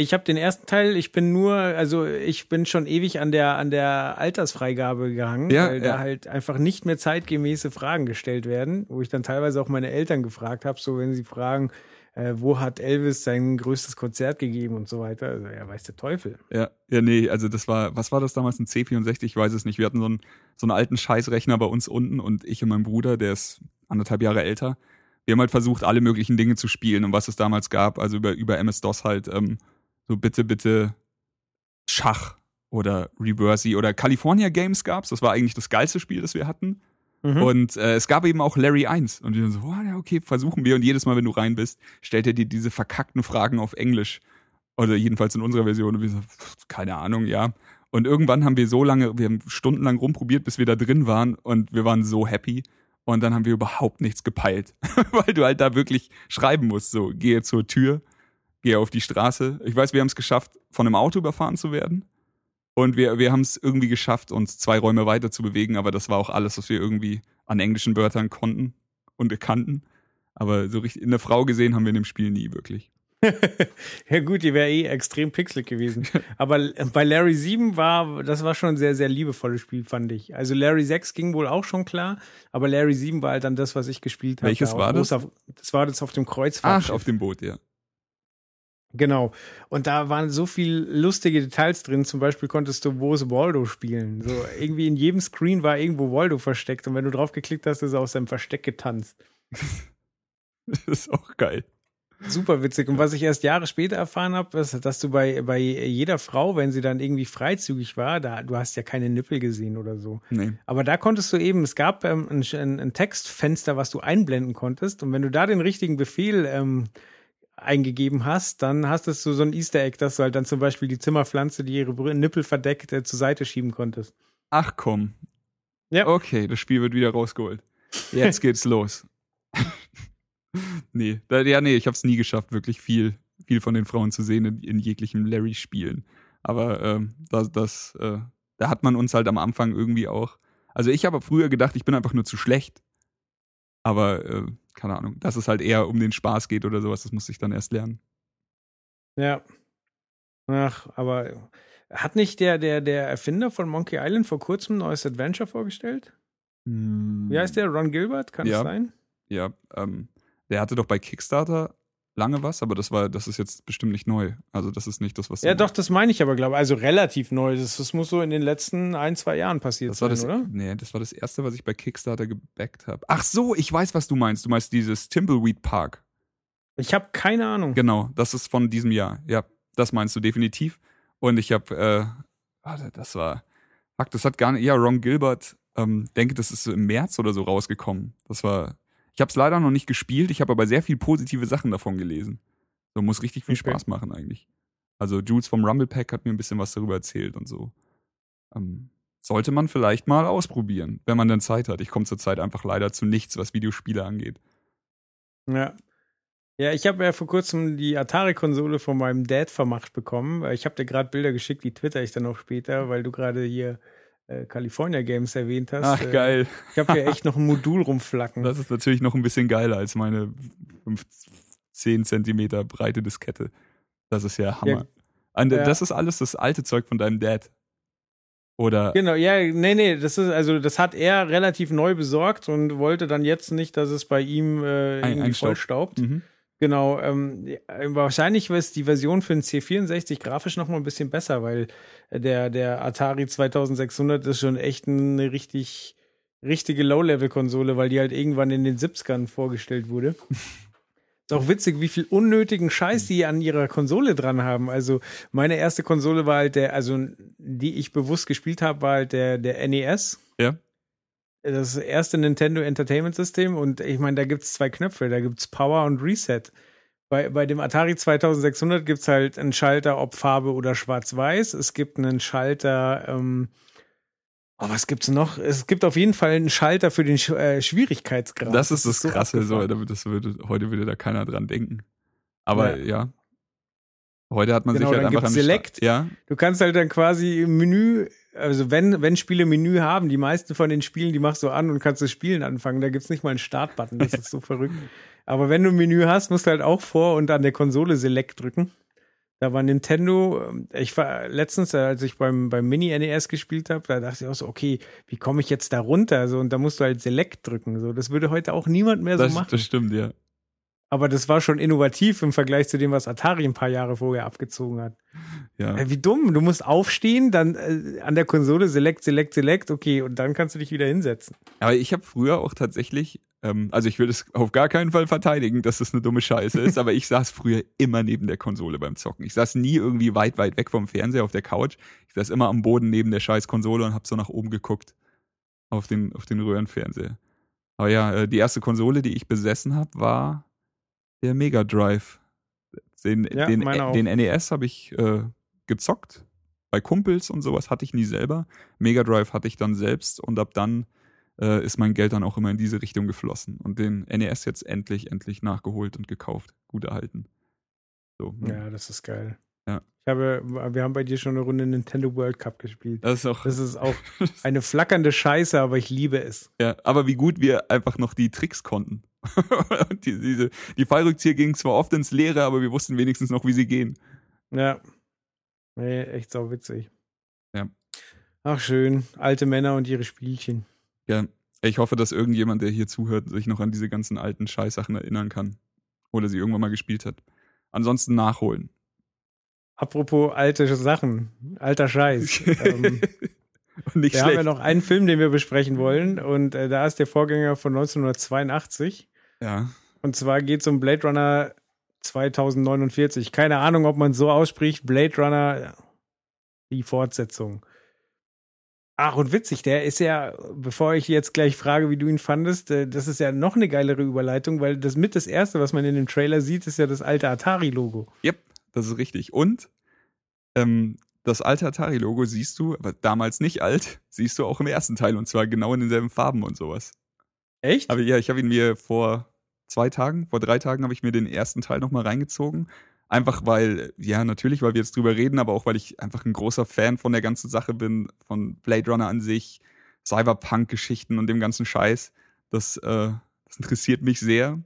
Ich habe den ersten Teil, ich bin nur, also ich bin schon ewig an der an der Altersfreigabe gehangen, Ja, weil ja. da halt einfach nicht mehr zeitgemäße Fragen gestellt werden, wo ich dann teilweise auch meine Eltern gefragt habe, so wenn sie fragen, äh, wo hat Elvis sein größtes Konzert gegeben und so weiter. Also, ja, weiß der Teufel. Ja, ja, nee, also das war, was war das damals, ein C64? Ich weiß es nicht. Wir hatten so einen, so einen alten Scheißrechner bei uns unten und ich und mein Bruder, der ist anderthalb Jahre älter, wir haben halt versucht, alle möglichen Dinge zu spielen und was es damals gab, also über, über MS-DOS halt, ähm, so bitte, bitte Schach oder Reversi oder California Games gab's. Das war eigentlich das geilste Spiel, das wir hatten. Mhm. Und äh, es gab eben auch Larry 1. Und wir dann so, oh, ja, okay, versuchen wir. Und jedes Mal, wenn du rein bist, stellt er dir diese verkackten Fragen auf Englisch. Oder jedenfalls in unserer Version. Und wir so, keine Ahnung, ja. Und irgendwann haben wir so lange, wir haben stundenlang rumprobiert, bis wir da drin waren. Und wir waren so happy. Und dann haben wir überhaupt nichts gepeilt. Weil du halt da wirklich schreiben musst. So, gehe zur Tür, gehe auf die Straße. Ich weiß, wir haben es geschafft, von einem Auto überfahren zu werden. Und wir, wir haben es irgendwie geschafft, uns zwei Räume weiter zu bewegen, aber das war auch alles, was wir irgendwie an englischen Wörtern konnten und kannten. Aber so richtig, eine Frau gesehen haben wir in dem Spiel nie wirklich. ja gut, die wäre eh extrem pixelig gewesen. Aber bei Larry 7 war, das war schon ein sehr, sehr liebevolles Spiel, fand ich. Also Larry 6 ging wohl auch schon klar, aber Larry 7 war halt dann das, was ich gespielt habe. Welches war auf das? großer- Das war das auf dem Kreuzfahrt. Ach, auf dem Boot, ja. Genau. Und da waren so viel lustige Details drin. Zum Beispiel konntest du Wo ist Waldo spielen. So irgendwie in jedem Screen war irgendwo Waldo versteckt. Und wenn du drauf geklickt hast, ist er aus seinem Versteck getanzt. Das ist auch geil. Super witzig. Und was ich erst Jahre später erfahren habe, ist, dass du bei, bei jeder Frau, wenn sie dann irgendwie freizügig war, da, du hast ja keine Nippel gesehen oder so. Nee. Aber da konntest du eben, es gab ähm, ein, ein, ein Textfenster, was du einblenden konntest. Und wenn du da den richtigen Befehl ähm, eingegeben hast, dann hast du so ein Easter Egg, dass du halt dann zum Beispiel die Zimmerpflanze, die ihre Nippel verdeckt, äh, zur Seite schieben konntest. Ach komm. Ja. Okay, das Spiel wird wieder rausgeholt. Jetzt geht's los. nee, ja, nee, ich hab's nie geschafft, wirklich viel, viel von den Frauen zu sehen in, in jeglichen Larry-Spielen. Aber ähm, das, das, äh, da hat man uns halt am Anfang irgendwie auch. Also ich habe früher gedacht, ich bin einfach nur zu schlecht. Aber äh, keine Ahnung, dass es halt eher um den Spaß geht oder sowas, das musste ich dann erst lernen. Ja. Ach, aber hat nicht der, der, der Erfinder von Monkey Island vor kurzem ein neues Adventure vorgestellt? Wie heißt der? Ron Gilbert? Kann Ja. das sein? Ja, ähm, der hatte doch bei Kickstarter lange was, aber das war, das ist jetzt bestimmt nicht neu. Also das ist nicht das, was Ja, doch, das meine ich aber, glaube ich. Also relativ neu. Das, das muss so in den letzten ein, zwei Jahren passiert Das war sein, das, oder? nee, das war das erste, was ich bei Kickstarter gebackt habe. Ach so, ich weiß, was du meinst. Du meinst dieses Timbleweed Park. Ich habe keine Ahnung. Genau, das ist von diesem Jahr. Ja, das meinst du definitiv. Und ich habe, äh, warte, das war, fuck, das hat gar nicht, ja, Ron Gilbert, ähm, denke, das ist so im März oder so rausgekommen. Das war, ich habe es leider noch nicht gespielt, ich habe aber sehr viel positive Sachen davon gelesen. So muss richtig viel Okay. Spaß machen eigentlich. Also Jules vom Rumble Pack hat mir ein bisschen was darüber erzählt und so. Ähm, sollte man vielleicht mal ausprobieren, wenn man dann Zeit hat. Ich komme zurzeit einfach leider zu nichts, was Videospiele angeht. Ja. Ja, ich habe ja vor kurzem die Atari-Konsole von meinem Dad vermacht bekommen. Ich habe dir gerade Bilder geschickt, die twitter ich dann auch später, weil du gerade hier äh, California Games erwähnt hast. Ach, Äh, geil. Ich habe hier echt noch ein Modul rumflacken. Das ist natürlich noch ein bisschen geiler als meine 10 Zentimeter breite Diskette. Das ist ja Hammer. Ja, Und, ja. Das ist alles das alte Zeug von deinem Dad. Oder Genau, ja, nee, nee, das ist, also das hat er relativ neu besorgt und wollte dann jetzt nicht, dass es bei ihm äh, Ein- irgendwie einstaubt. vollstaubt. Mhm. Genau, ähm, ja, wahrscheinlich ist die Version für den C64 grafisch noch mal ein bisschen besser, weil der, der Atari 2600 ist schon echt eine richtig, richtige Low-Level-Konsole, weil die halt irgendwann in den 70ern vorgestellt wurde. Ist auch witzig, wie viel unnötigen Scheiß die an ihrer Konsole dran haben. Also meine erste Konsole war halt der, also die ich bewusst gespielt habe, war halt der, der NES Ja. Das erste Nintendo Entertainment System und ich meine, da gibt es zwei Knöpfe, da gibt es Power und Reset. bei, bei dem Atari 2600 gibt es halt einen Schalter, ob Farbe oder Schwarz-Weiß. Es gibt einen Schalter, ähm, oh, was gibt's noch? Es gibt auf jeden Fall einen Schalter für den Sch äh, Schwierigkeitsgrad. Das ist das, das Krasse, so, das würde, heute würde da keiner dran denken. Aber ja. ja. Heute hat man genau, sich halt einfach an Select. Ja. Du kannst halt dann quasi im Menü, also wenn, wenn Spiele Menü haben, die meisten von den Spielen, die machst du an und kannst das Spielen anfangen. Da gibt's nicht mal einen Startbutton. Das ist so verrückt. Aber wenn du ein Menü hast, musst du halt auch vor und an der Konsole Select drücken. Da war Nintendo, ich war letztens, als ich beim, beim Mini-NES gespielt habe, da dachte ich auch so, okay, wie komme ich jetzt da runter? So, und da musst du halt Select drücken. So, das würde heute auch niemand mehr so das, machen. Das stimmt, ja. Aber das war schon innovativ im Vergleich zu dem, was Atari ein paar Jahre vorher abgezogen hat. Ja. Äh, wie dumm. Du musst aufstehen, dann äh, an der Konsole Select, Select, Select, okay, und dann kannst du dich wieder hinsetzen. Aber ich habe früher auch tatsächlich, ähm, also ich will es auf gar keinen Fall verteidigen, dass das eine dumme Scheiße ist, aber ich saß früher immer neben der Konsole beim Zocken. Ich saß nie irgendwie weit, weit weg vom Fernseher auf der Couch. Ich saß immer am Boden neben der scheiß Konsole und hab so nach oben geguckt auf den, auf den Röhrenfernseher. Aber ja, äh, die erste Konsole, die ich besessen habe, war der Mega Drive. Den, Ja, den, den NES habe ich äh, gezockt. Bei Kumpels und sowas hatte ich nie selber. Mega Drive hatte ich dann selbst und ab dann äh, ist mein Geld dann auch immer in diese Richtung geflossen. Und den NES jetzt endlich, endlich nachgeholt und gekauft. Gut erhalten. So. hm. Ja, das ist geil. Ja. Ich habe, wir haben bei dir schon eine Runde Nintendo World Cup gespielt. Das ist auch. Das ist auch eine flackernde Scheiße, aber ich liebe es. ja, aber wie gut wir einfach noch die Tricks konnten. Und die, diese, die Fallrückzieher gingen zwar oft ins Leere, aber wir wussten wenigstens noch, wie sie gehen. Ja. Nee, echt sau witzig. Ja. Ach, schön. Alte Männer und ihre Spielchen. Ja, ich hoffe, dass irgendjemand, der hier zuhört, sich noch an diese ganzen alten Scheißsachen erinnern kann. Oder sie irgendwann mal gespielt hat. Ansonsten nachholen. Apropos alte Sachen, alter Scheiß. ähm, nicht wir haben schlecht. ja noch einen Film, den wir besprechen wollen. Und äh, da ist der Vorgänger von 1982. ja. Und zwar geht es um Blade Runner 2049. Keine Ahnung, ob man es so ausspricht. Blade Runner, die Fortsetzung. Ach, und witzig, der ist ja, bevor ich jetzt gleich frage, wie du ihn fandest, äh, das ist ja noch eine geilere Überleitung, weil das mit das erste, was man in dem Trailer sieht, ist ja das alte Atari-Logo. Yep, das ist richtig. Und ähm, das alte Atari-Logo siehst du, aber damals nicht alt, siehst du auch im ersten Teil und zwar genau in denselben Farben und sowas. Echt? Aber ja, ich habe ihn mir vor zwei Tagen, vor drei Tagen habe ich mir den ersten Teil nochmal reingezogen. Einfach weil, ja, natürlich, weil wir jetzt drüber reden, aber auch weil ich einfach ein großer Fan von der ganzen Sache bin, von Blade Runner an sich, Cyberpunk-Geschichten und dem ganzen Scheiß. Das, äh, das interessiert mich sehr.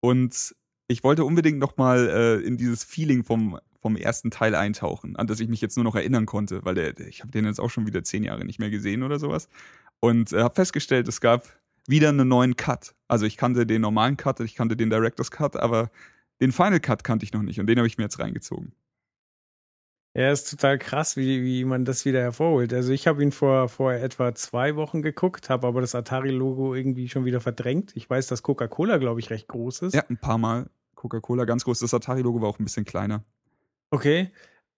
Und ich wollte unbedingt nochmal äh, in dieses Feeling vom, vom ersten Teil eintauchen, an das ich mich jetzt nur noch erinnern konnte, weil der, ich habe den jetzt auch schon wieder zehn Jahre nicht mehr gesehen oder sowas. Und äh, habe festgestellt, es gab wieder einen neuen Cut. Also ich kannte den normalen Cut, ich kannte den Director's Cut, aber den Final Cut kannte ich noch nicht und den habe ich mir jetzt reingezogen. Ja, ist total krass, wie, wie man das wieder hervorholt. Also ich habe ihn vor, vor etwa zwei Wochen geguckt, habe aber das Atari-Logo irgendwie schon wieder verdrängt. Ich weiß, dass Coca-Cola, glaube ich, recht groß ist. Ja, ein paar Mal Coca-Cola ganz groß. Das Atari-Logo war auch ein bisschen kleiner. Okay.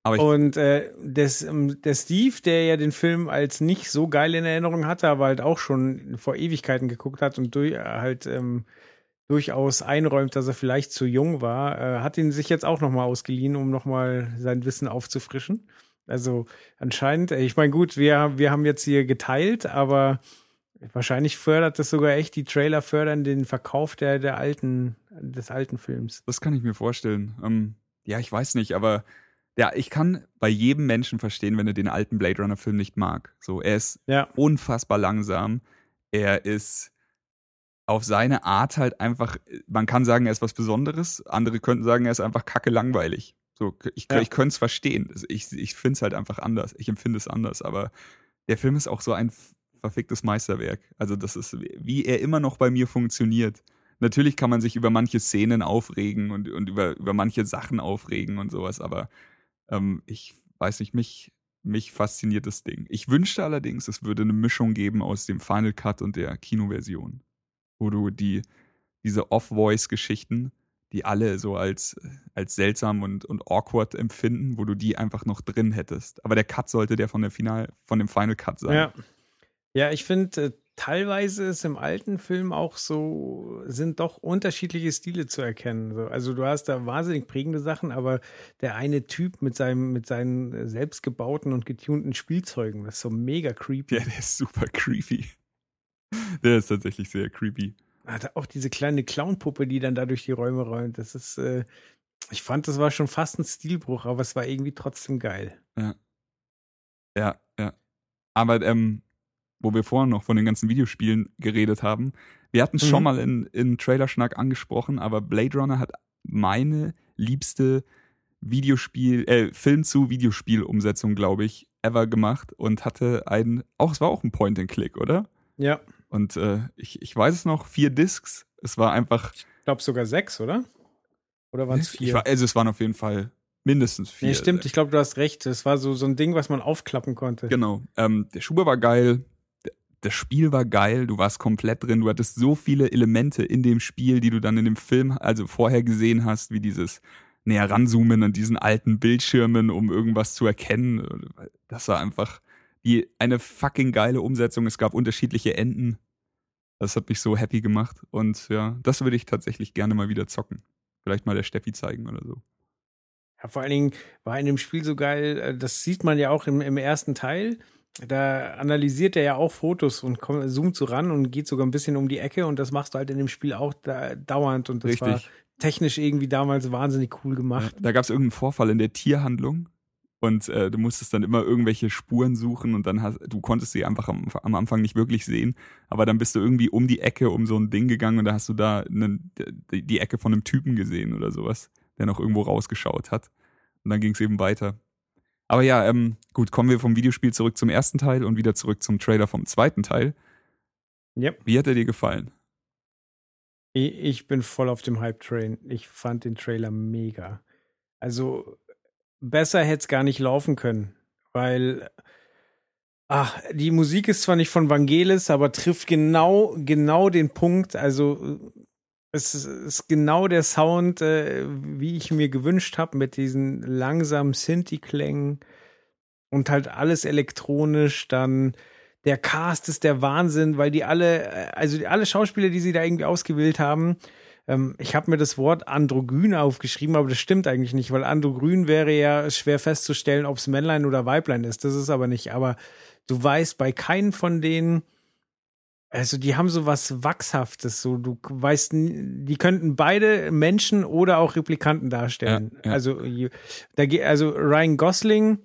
Und äh, des, ähm, der Steve, der ja den Film als nicht so geil in Erinnerung hatte, aber halt auch schon vor Ewigkeiten geguckt hat und durch, halt ähm, durchaus einräumt, dass er vielleicht zu jung war, äh, hat ihn sich jetzt auch nochmal ausgeliehen, um nochmal sein Wissen aufzufrischen. Also anscheinend, äh, ich meine, gut, wir, wir haben jetzt hier geteilt, aber wahrscheinlich fördert das sogar echt, die Trailer fördern den Verkauf der, der alten, des alten Films. das kann ich mir vorstellen. Ähm, ja, ich weiß nicht, aber ja, ich kann bei jedem Menschen verstehen, wenn er den alten Blade Runner-Film nicht mag. So, er ist Ja. unfassbar langsam. Er ist auf seine Art halt einfach, man kann sagen, er ist was Besonderes. Andere könnten sagen, er ist einfach kacke langweilig. So, ich, Ja. ich könnte es verstehen. Ich, ich finde es halt einfach anders. Ich empfinde es anders. Aber der Film ist auch so ein verficktes Meisterwerk. Also, das ist, wie er immer noch bei mir funktioniert. Natürlich kann man sich über manche Szenen aufregen und, und über, über manche Sachen aufregen und sowas, aber ähm, ich weiß nicht, mich, mich fasziniert das Ding. Ich wünschte allerdings, es würde eine Mischung geben aus dem Final Cut und der Kinoversion, wo du die, diese Off-Voice-Geschichten, die alle so als, als seltsam und, und awkward empfinden, wo du die einfach noch drin hättest. Aber der Cut sollte der von der Final, von dem Final Cut sein. Ja. Ja, ich finde äh, teilweise ist im alten Film auch so, sind doch unterschiedliche Stile zu erkennen. So, also du hast da wahnsinnig prägende Sachen, aber der eine Typ mit seinem, mit seinen selbstgebauten und getunten Spielzeugen, das ist so mega creepy. Ja, der ist super creepy. Der ist tatsächlich sehr creepy. Hat auch diese kleine Clownpuppe, die dann da durch die Räume räumt. Das ist, äh, ich fand, das war schon fast ein Stilbruch, aber es war irgendwie trotzdem geil. Ja. Ja, ja. Aber ähm, wo wir vorhin noch von den ganzen Videospielen geredet haben, wir hatten es Mhm. schon mal in, in Trailerschnack angesprochen, aber Blade Runner hat meine liebste Videospiel, äh, Film zu Videospiel-Umsetzung, glaube ich, ever gemacht und hatte ein, auch, es war auch ein Point-and-Click, oder? Ja, Und äh, ich, ich weiß es noch, vier Discs. Es war einfach. ich glaube sogar sechs, oder? Oder waren es vier? war, also es waren auf jeden Fall mindestens vier. Nee, stimmt, ich glaube, du hast recht. Das war so, so ein Ding, was man aufklappen konnte. Genau. Ähm, der Schuber war geil. Das Spiel war geil. Du warst komplett drin. Du hattest so viele Elemente in dem Spiel, die du dann in dem Film, also vorher gesehen hast, wie dieses näher ranzoomen an diesen alten Bildschirmen, um irgendwas zu erkennen. Das war einfach die, eine fucking geile Umsetzung. Es gab unterschiedliche Enden. Das hat mich so happy gemacht. Und ja, das würde ich tatsächlich gerne mal wieder zocken. Vielleicht mal der Steffi zeigen oder so. Ja, vor allen Dingen war in dem Spiel so geil, äh, das sieht man ja auch im, im ersten Teil. Da analysiert er ja auch Fotos und kommt, zoomt so ran und geht sogar ein bisschen um die Ecke und das machst du halt in dem Spiel auch da, dauernd und das war Richtig. technisch irgendwie damals wahnsinnig cool gemacht. Da gab es irgendeinen Vorfall in der Tierhandlung und äh, du musstest dann immer irgendwelche Spuren suchen und dann hast du konntest sie einfach am, am Anfang nicht wirklich sehen, aber dann bist du irgendwie um die Ecke um so ein Ding gegangen und da hast du da einen, die, die Ecke von einem Typen gesehen oder sowas, der noch irgendwo rausgeschaut hat und dann ging es eben weiter. Aber ja, ähm, gut, kommen wir vom Videospiel zurück zum ersten Teil und wieder zurück zum Trailer vom zweiten Teil. Yep. Wie hat er dir gefallen? Ich, bin voll auf dem Hype-Train. Ich fand den Trailer mega. Also besser hätte es gar nicht laufen können, weil ach, die Musik ist zwar nicht von Vangelis, aber trifft genau, genau den Punkt. Also es ist, genau der Sound, äh, wie ich mir gewünscht habe, mit diesen langsamen Synthi-Klängen und halt alles elektronisch. Dann der Cast ist der Wahnsinn, weil die alle, äh, also alle Schauspieler, die sie da irgendwie ausgewählt haben, ähm, ich habe mir das Wort Androgyn aufgeschrieben, aber das stimmt eigentlich nicht, weil Androgyn wäre ja schwer festzustellen, ob es Männlein oder Weiblein ist. Das ist aber nicht. Aber du weißt bei keinen von denen, also die haben so was Wachshaftes, so du weißt, die könnten beide Menschen oder auch Replikanten darstellen. Ja, ja. Also, da, also Ryan Gosling,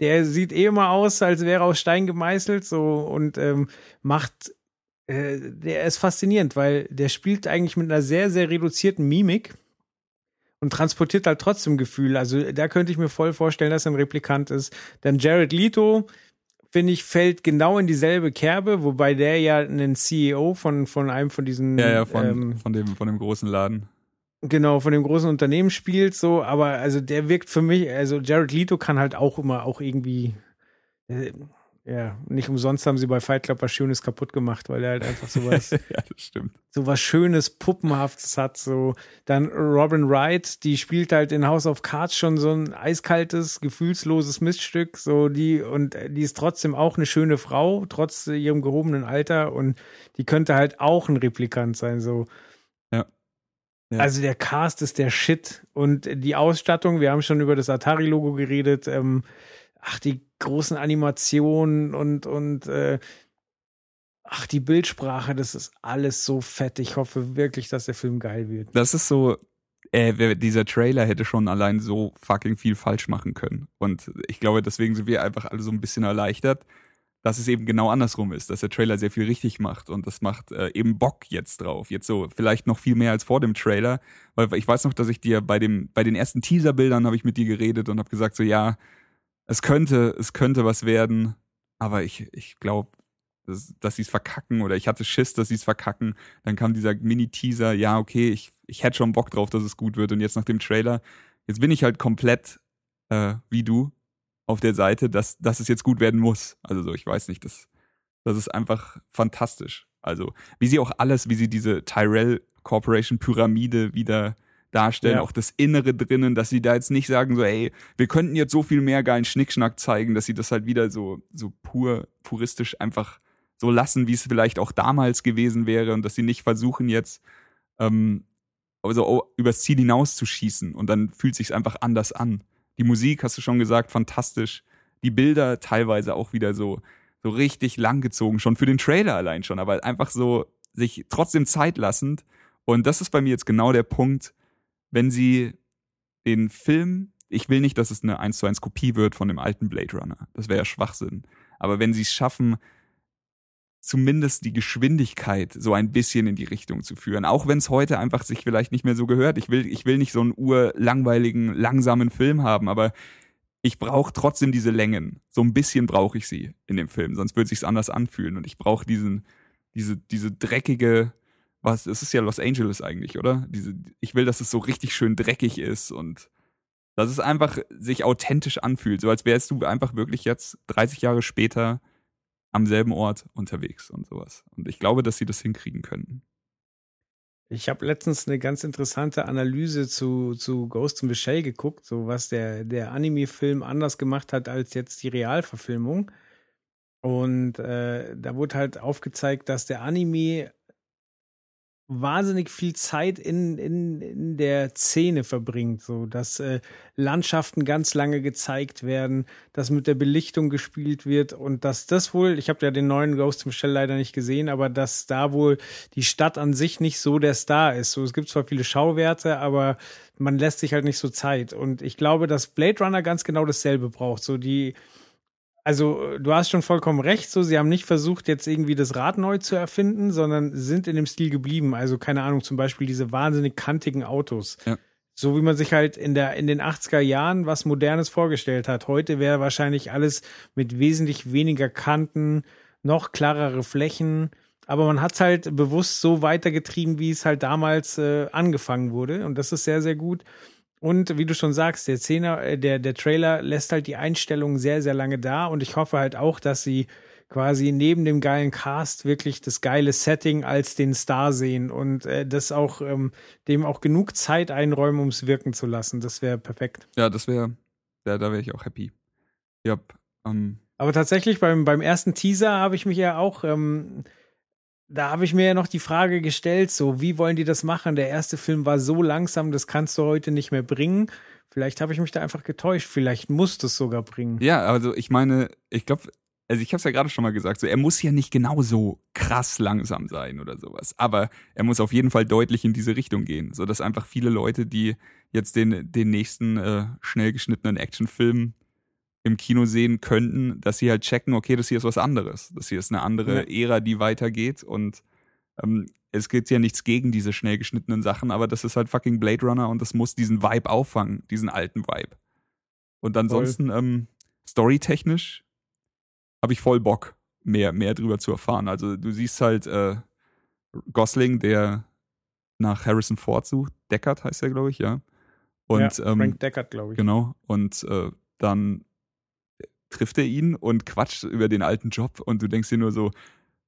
der sieht eh immer aus, als wäre er aus Stein gemeißelt, so und ähm, macht, äh, der ist faszinierend, weil der spielt eigentlich mit einer sehr, sehr reduzierten Mimik und transportiert halt trotzdem Gefühl. Also da könnte ich mir voll vorstellen, dass er ein Replikant ist. Dann Jared Leto, finde ich, fällt genau in dieselbe Kerbe, wobei der ja einen CEO von, von einem von diesen Ja, ja, von, ähm, von, dem, von dem großen Laden. genau, von dem großen Unternehmen spielt, so, aber also der wirkt für mich, also Jared Leto kann halt auch immer auch irgendwie, äh, ja, nicht umsonst haben sie bei Fight Club was Schönes kaputt gemacht, weil er halt einfach sowas, ja, das stimmt. so was Schönes, Puppenhaftes hat, so. Dann Robin Wright, die spielt halt in House of Cards schon so ein eiskaltes, gefühlsloses Miststück, so die, und die ist trotzdem auch eine schöne Frau, trotz ihrem gehobenen Alter und die könnte halt auch ein Replikant sein, so. Ja. Ja. Also der Cast ist der Shit und die Ausstattung, wir haben schon über das Atari-Logo geredet, ähm, ach, die großen Animationen und, und äh, ach, die Bildsprache, das ist alles so fett. Ich hoffe wirklich, dass der Film geil wird. Das ist so, äh, dieser Trailer hätte schon allein so fucking viel falsch machen können. Und ich glaube, deswegen sind wir einfach alle so ein bisschen erleichtert, dass es eben genau andersrum ist, dass der Trailer sehr viel richtig macht und das macht äh, eben Bock jetzt drauf. Jetzt so vielleicht noch viel mehr als vor dem Trailer, weil ich weiß noch, dass ich dir bei dem bei den ersten Teaserbildern habe ich mit dir geredet und habe gesagt so ja, es könnte es könnte was werden, aber ich ich glaube, dass, dass sie es verkacken oder ich hatte Schiss, dass sie es verkacken. Dann kam dieser Mini-Teaser, ja, okay, ich, ich hätte schon Bock drauf, dass es gut wird. Und jetzt nach dem Trailer, jetzt bin ich halt komplett äh, wie du auf der Seite, dass, dass es jetzt gut werden muss. Also so, ich weiß nicht, das, das ist einfach fantastisch. Also, wie sie auch alles, wie sie diese Tyrell Corporation Pyramide wieder darstellen, Ja. auch das Innere drinnen, dass sie da jetzt nicht sagen so, ey, wir könnten jetzt so viel mehr geilen Schnickschnack zeigen, dass sie das halt wieder so, so pur, puristisch einfach so lassen, wie es vielleicht auch damals gewesen wäre und dass sie nicht versuchen jetzt ähm, also übers Ziel hinaus zu schießen und dann fühlt sich einfach anders an. Die Musik, hast du schon gesagt, fantastisch. Die Bilder teilweise auch wieder so, so richtig langgezogen, schon für den Trailer allein schon, aber einfach so sich trotzdem Zeit lassend. Und das ist bei mir jetzt genau der Punkt, wenn sie den Film, ich will nicht, dass es eine 1 zu 1 Kopie wird von dem alten Blade Runner. Das wäre ja Schwachsinn. Aber wenn sie es schaffen, zumindest die Geschwindigkeit so ein bisschen in die Richtung zu führen. Auch wenn es heute einfach sich vielleicht nicht mehr so gehört. Ich will, ich will nicht so einen urlangweiligen, langsamen Film haben, aber ich brauche trotzdem diese Längen. So ein bisschen brauche ich sie in dem Film, sonst würde sich's anders anfühlen. Und ich brauche diesen, diese, diese dreckige, was, es ist ja Los Angeles eigentlich, oder? Diese, ich will, dass es so richtig schön dreckig ist und dass es einfach sich authentisch anfühlt, so als wärst du einfach wirklich jetzt 30 Jahre später am selben Ort unterwegs und sowas. Und ich glaube, dass sie das hinkriegen können. Ich habe letztens eine ganz interessante Analyse zu, zu Ghost in the Shell geguckt, so was der, der Anime-Film anders gemacht hat als jetzt die Realverfilmung. Und äh, da wurde halt aufgezeigt, dass der Anime wahnsinnig viel Zeit in, in, in der Szene verbringt, so dass äh, Landschaften ganz lange gezeigt werden, dass mit der Belichtung gespielt wird und dass das wohl, ich habe ja den neuen Ghost im Shell leider nicht gesehen, aber dass da wohl die Stadt an sich nicht so der Star ist. So, es gibt zwar viele Schauwerte, aber man lässt sich halt nicht so Zeit. Und ich glaube, dass Blade Runner ganz genau dasselbe braucht. So die also du hast schon vollkommen recht, so sie haben nicht versucht, jetzt irgendwie das Rad neu zu erfinden, sondern sind in dem Stil geblieben. Also keine Ahnung, zum Beispiel diese wahnsinnig kantigen Autos. Ja. So wie man sich halt in der in den 80er Jahren was Modernes vorgestellt hat. Heute wäre wahrscheinlich alles mit wesentlich weniger Kanten, noch klarere Flächen. Aber man hat es halt bewusst so weitergetrieben, wie es halt damals äh, angefangen wurde. Und das ist sehr, sehr gut. Und wie du schon sagst, der Zehner, äh, der, der Trailer lässt halt die Einstellung sehr, sehr lange da. Und ich hoffe halt auch, dass sie quasi neben dem geilen Cast wirklich das geile Setting als den Star sehen und äh, das auch ähm, dem auch genug Zeit einräumen, um es wirken zu lassen. Das wäre perfekt. Ja, das wäre, ja, da wäre ich auch happy. Ja. Um. Aber tatsächlich beim, beim ersten Teaser habe ich mich ja auch ähm, da habe ich mir ja noch die Frage gestellt, so, wie wollen die das machen? Der erste Film war so langsam, das kannst du heute nicht mehr bringen. Vielleicht habe ich mich da einfach getäuscht. Vielleicht muss das sogar bringen. Ja, also ich meine, ich glaube, also ich habe es ja gerade schon mal gesagt, so er muss ja nicht genauso krass langsam sein oder sowas, aber er muss auf jeden Fall deutlich in diese Richtung gehen, so dass einfach viele Leute, die jetzt den den nächsten äh, schnell geschnittenen Actionfilm im Kino sehen könnten, dass sie halt checken, okay, das hier ist was anderes. Das hier ist eine andere ja. Ära, die weitergeht und ähm, es geht ja nichts gegen diese schnell geschnittenen Sachen, aber das ist halt fucking Blade Runner und das muss diesen Vibe auffangen, diesen alten Vibe. Und ansonsten, ähm, storytechnisch habe ich voll Bock, mehr, mehr drüber zu erfahren. Also du siehst halt äh, Gosling, der nach Harrison Ford sucht, Deckard heißt er, glaube ich, ja. Und, ja, Frank ähm, Deckard, glaube ich. Genau. Und äh, dann trifft er ihn und quatscht über den alten Job und du denkst dir nur so,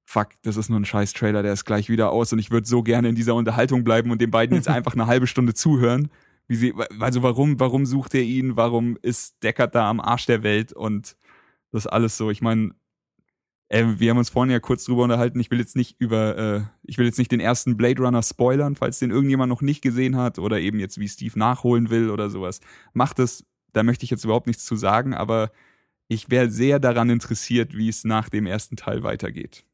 fuck, das ist nur ein scheiß Trailer, der ist gleich wieder aus und ich würde so gerne in dieser Unterhaltung bleiben und den beiden jetzt einfach eine halbe Stunde zuhören. Wie sie, also warum, warum sucht er ihn? Warum ist Deckard da am Arsch der Welt? Und das alles so. Ich meine, äh, wir haben uns vorhin ja kurz drüber unterhalten. Ich will jetzt nicht über, äh, ich will jetzt nicht den ersten Blade Runner spoilern, falls den irgendjemand noch nicht gesehen hat oder eben jetzt wie Steve nachholen will oder sowas. Macht es, da möchte ich jetzt überhaupt nichts zu sagen, aber ich wäre sehr daran interessiert, wie es nach dem ersten Teil weitergeht.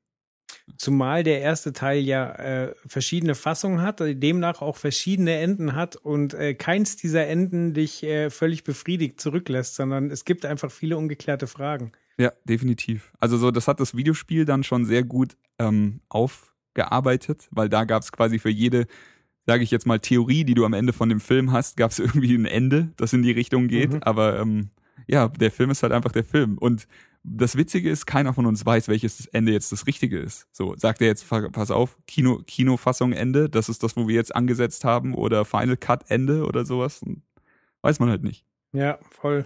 Zumal der erste Teil ja äh, verschiedene Fassungen hat, demnach auch verschiedene Enden hat und äh, keins dieser Enden dich äh, völlig befriedigt zurücklässt, sondern es gibt einfach viele ungeklärte Fragen. Ja, definitiv. Also so, das hat das Videospiel dann schon sehr gut ähm, aufgearbeitet, weil da gab es quasi für jede, sage ich jetzt mal, Theorie, die du am Ende von dem Film hast, gab es irgendwie ein Ende, das in die Richtung geht. Mhm. Aber ähm, ja, der Film ist halt einfach der Film. Und das Witzige ist, keiner von uns weiß, welches Ende jetzt das Richtige ist. So, sagt er jetzt, pass auf, Kino, Kinofassung Ende, das ist das, wo wir jetzt angesetzt haben, oder Final Cut Ende oder sowas. Weiß man halt nicht. Ja, voll.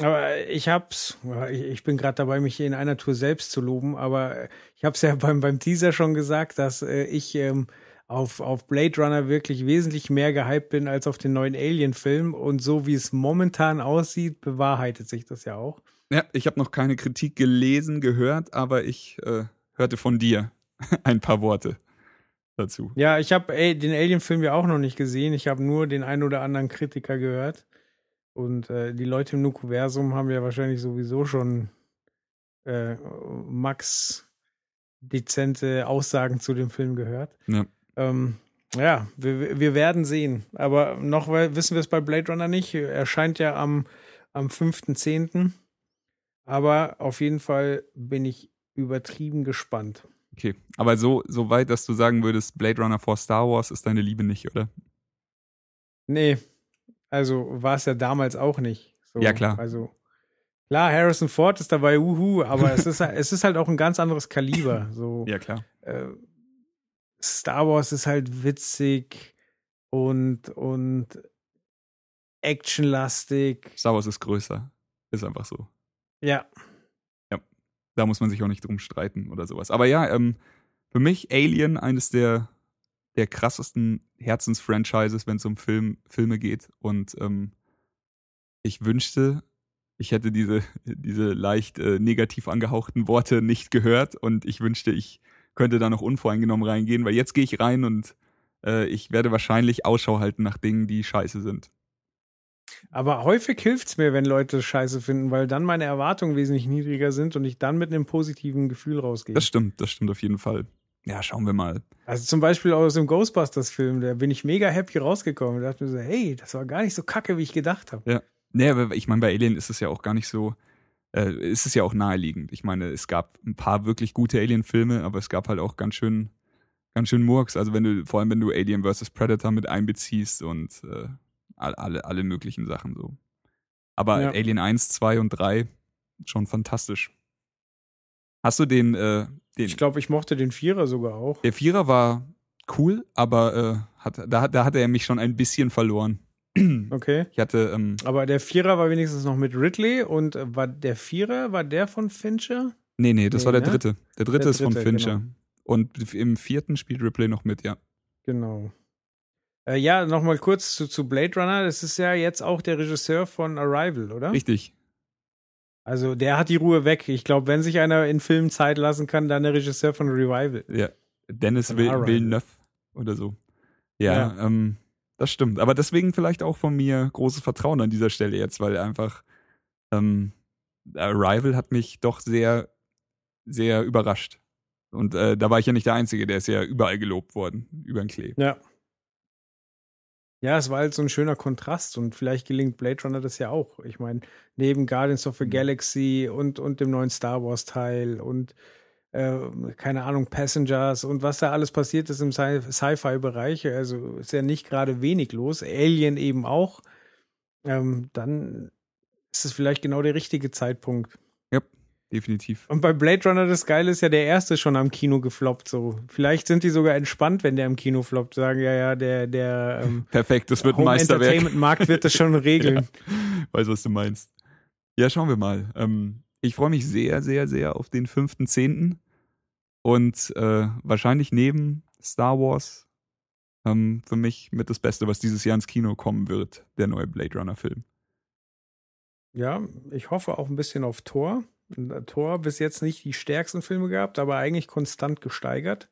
Aber ich hab's, ich bin gerade dabei, mich in einer Tour selbst zu loben, aber ich hab's ja beim, beim Teaser schon gesagt, dass äh, ich ähm, auf, auf Blade Runner wirklich wesentlich mehr gehypt bin als auf den neuen Alien-Film. Und so wie es momentan aussieht, bewahrheitet sich das ja auch. Ja, ich habe noch keine Kritik gelesen, gehört, aber ich äh, hörte von dir ein paar Worte dazu. Ja, ich habe den Alien-Film ja auch noch nicht gesehen. Ich habe nur den einen oder anderen Kritiker gehört. Und äh, die Leute im Nukuversum haben ja wahrscheinlich sowieso schon äh, Max dezente Aussagen zu dem Film gehört. Ja. Ähm, ja, wir, wir werden sehen. Aber noch wissen wir es bei Blade Runner nicht. Er erscheint ja am, am 5.10. Aber auf jeden Fall bin ich übertrieben gespannt. Okay, aber so, so weit, dass du sagen würdest, Blade Runner vor Star Wars ist deine Liebe nicht, oder? Nee, also war es ja damals auch nicht. So, ja, klar. Also klar, Harrison Ford ist dabei, uhu, aber es ist, es ist halt auch ein ganz anderes Kaliber. So, ja, klar. Äh, Star Wars ist halt witzig und, und actionlastig. Star Wars ist größer. Ist einfach so. Ja. Ja. Da muss man sich auch nicht drum streiten oder sowas. Aber ja, ähm, für mich Alien eines der, der krassesten Herzensfranchises, wenn es um Film, Filme geht. Und ähm, ich wünschte, ich hätte diese, diese leicht äh, negativ angehauchten Worte nicht gehört und ich wünschte, ich könnte da noch unvoreingenommen reingehen, weil jetzt gehe ich rein und äh, ich werde wahrscheinlich Ausschau halten nach Dingen, die scheiße sind. Aber häufig hilft es mir, wenn Leute Scheiße finden, weil dann meine Erwartungen wesentlich niedriger sind und ich dann mit einem positiven Gefühl rausgehe. Das stimmt, das stimmt auf jeden Fall. Ja, schauen wir mal. Also zum Beispiel aus dem Ghostbusters-Film, da bin ich mega happy rausgekommen. Da dachte mir so, hey, das war gar nicht so kacke, wie ich gedacht habe. Ja. Nee, aber ich meine, bei Alien ist es ja auch gar nicht so, äh, ist es ja auch naheliegend. Ich meine, es gab ein paar wirklich gute Alien-Filme, aber es gab halt auch ganz schön, ganz schön Murks. Also wenn du, vor allem wenn du Alien vs. Predator mit einbeziehst und äh, alle, alle möglichen Sachen so. Aber ja. Alien 1, 2 und 3 schon fantastisch. Hast du den, äh, den Ich glaube, ich mochte den Vierer sogar auch. Der Vierer war cool, aber äh, hat, da, da hat er mich schon ein bisschen verloren. Okay. Ich hatte. Ähm, aber der Vierer war wenigstens noch mit Ridley und äh, war der Vierer, war der von Fincher? Nee, nee, das nee, war der ne? dritte. Der dritte der ist dritte, von Fincher. Genau. Und im vierten spielt Ripley noch mit, ja. Genau. Äh, ja, nochmal kurz zu, zu Blade Runner. Das ist ja jetzt auch der Regisseur von Arrival, oder? Richtig. Also der hat die Ruhe weg. Ich glaube, wenn sich einer in Filmen Zeit lassen kann, dann der Regisseur von Revival. Ja. Dennis Villeneuve oder so. Ja, ja. Ähm, das stimmt. Aber deswegen vielleicht auch von mir großes Vertrauen an dieser Stelle jetzt, weil einfach ähm, Arrival hat mich doch sehr, sehr überrascht. Und äh, da war ich ja nicht der Einzige, der ist ja überall gelobt worden, über den Klee. Ja. Ja, es war halt so ein schöner Kontrast und vielleicht gelingt Blade Runner das ja auch. Ich meine, neben Guardians of the mhm. Galaxy und, und dem neuen Star Wars Teil und äh, keine Ahnung, Passengers und was da alles passiert ist im Sci-Fi-Bereich, also ist ja nicht gerade wenig los. Alien eben auch. Ähm, dann ist es vielleicht genau der richtige Zeitpunkt definitiv. Und bei Blade Runner das Geile ist ja, der erste schon am Kino gefloppt. So, vielleicht sind die sogar entspannt, wenn der im Kino floppt. Sagen ja, ja, der der ähm, perfekt, das wird ein Meisterwerk. Entertainment Markt wird das schon regeln. ja, weiß was du meinst. Ja, schauen wir mal. Ähm, ich freue mich sehr, sehr, sehr auf den fünften Zehnten und äh, wahrscheinlich neben Star Wars ähm, für mich mit das Beste, was dieses Jahr ins Kino kommen wird, der neue Blade Runner Film. Ja, ich hoffe auch ein bisschen auf Thor. Tor bis jetzt nicht die stärksten Filme gehabt, aber eigentlich konstant gesteigert.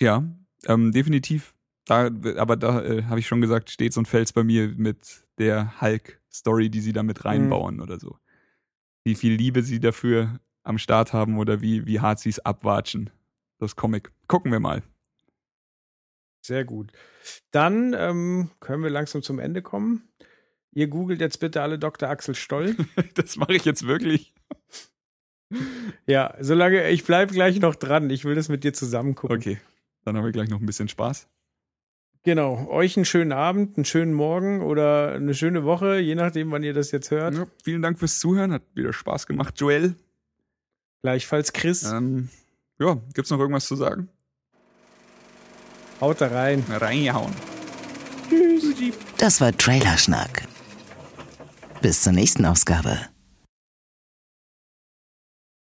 Ja, ähm, definitiv. Da, aber da äh, habe ich schon gesagt, steht und fällt bei mir mit der Hulk-Story, die sie da mit reinbauen mhm. oder so. Wie viel Liebe sie dafür am Start haben oder wie, wie hart sie es abwatschen. Das Comic. Gucken wir mal. Sehr gut. Dann ähm, können wir langsam zum Ende kommen. Ihr googelt jetzt bitte alle Dr. Axel Stoll. das mache ich jetzt wirklich. Ja, solange ich bleibe gleich noch dran. Ich will das mit dir zusammen gucken. Okay, dann haben wir gleich noch ein bisschen Spaß. Genau, euch einen schönen Abend, einen schönen Morgen oder eine schöne Woche, je nachdem, wann ihr das jetzt hört. Ja, vielen Dank fürs Zuhören, hat wieder Spaß gemacht, Joel. Gleichfalls Chris. Ähm, ja, gibt's noch irgendwas zu sagen? Haut da rein. Reingehauen. Tschüss. Das war Trailerschnack. Bis zur nächsten Ausgabe.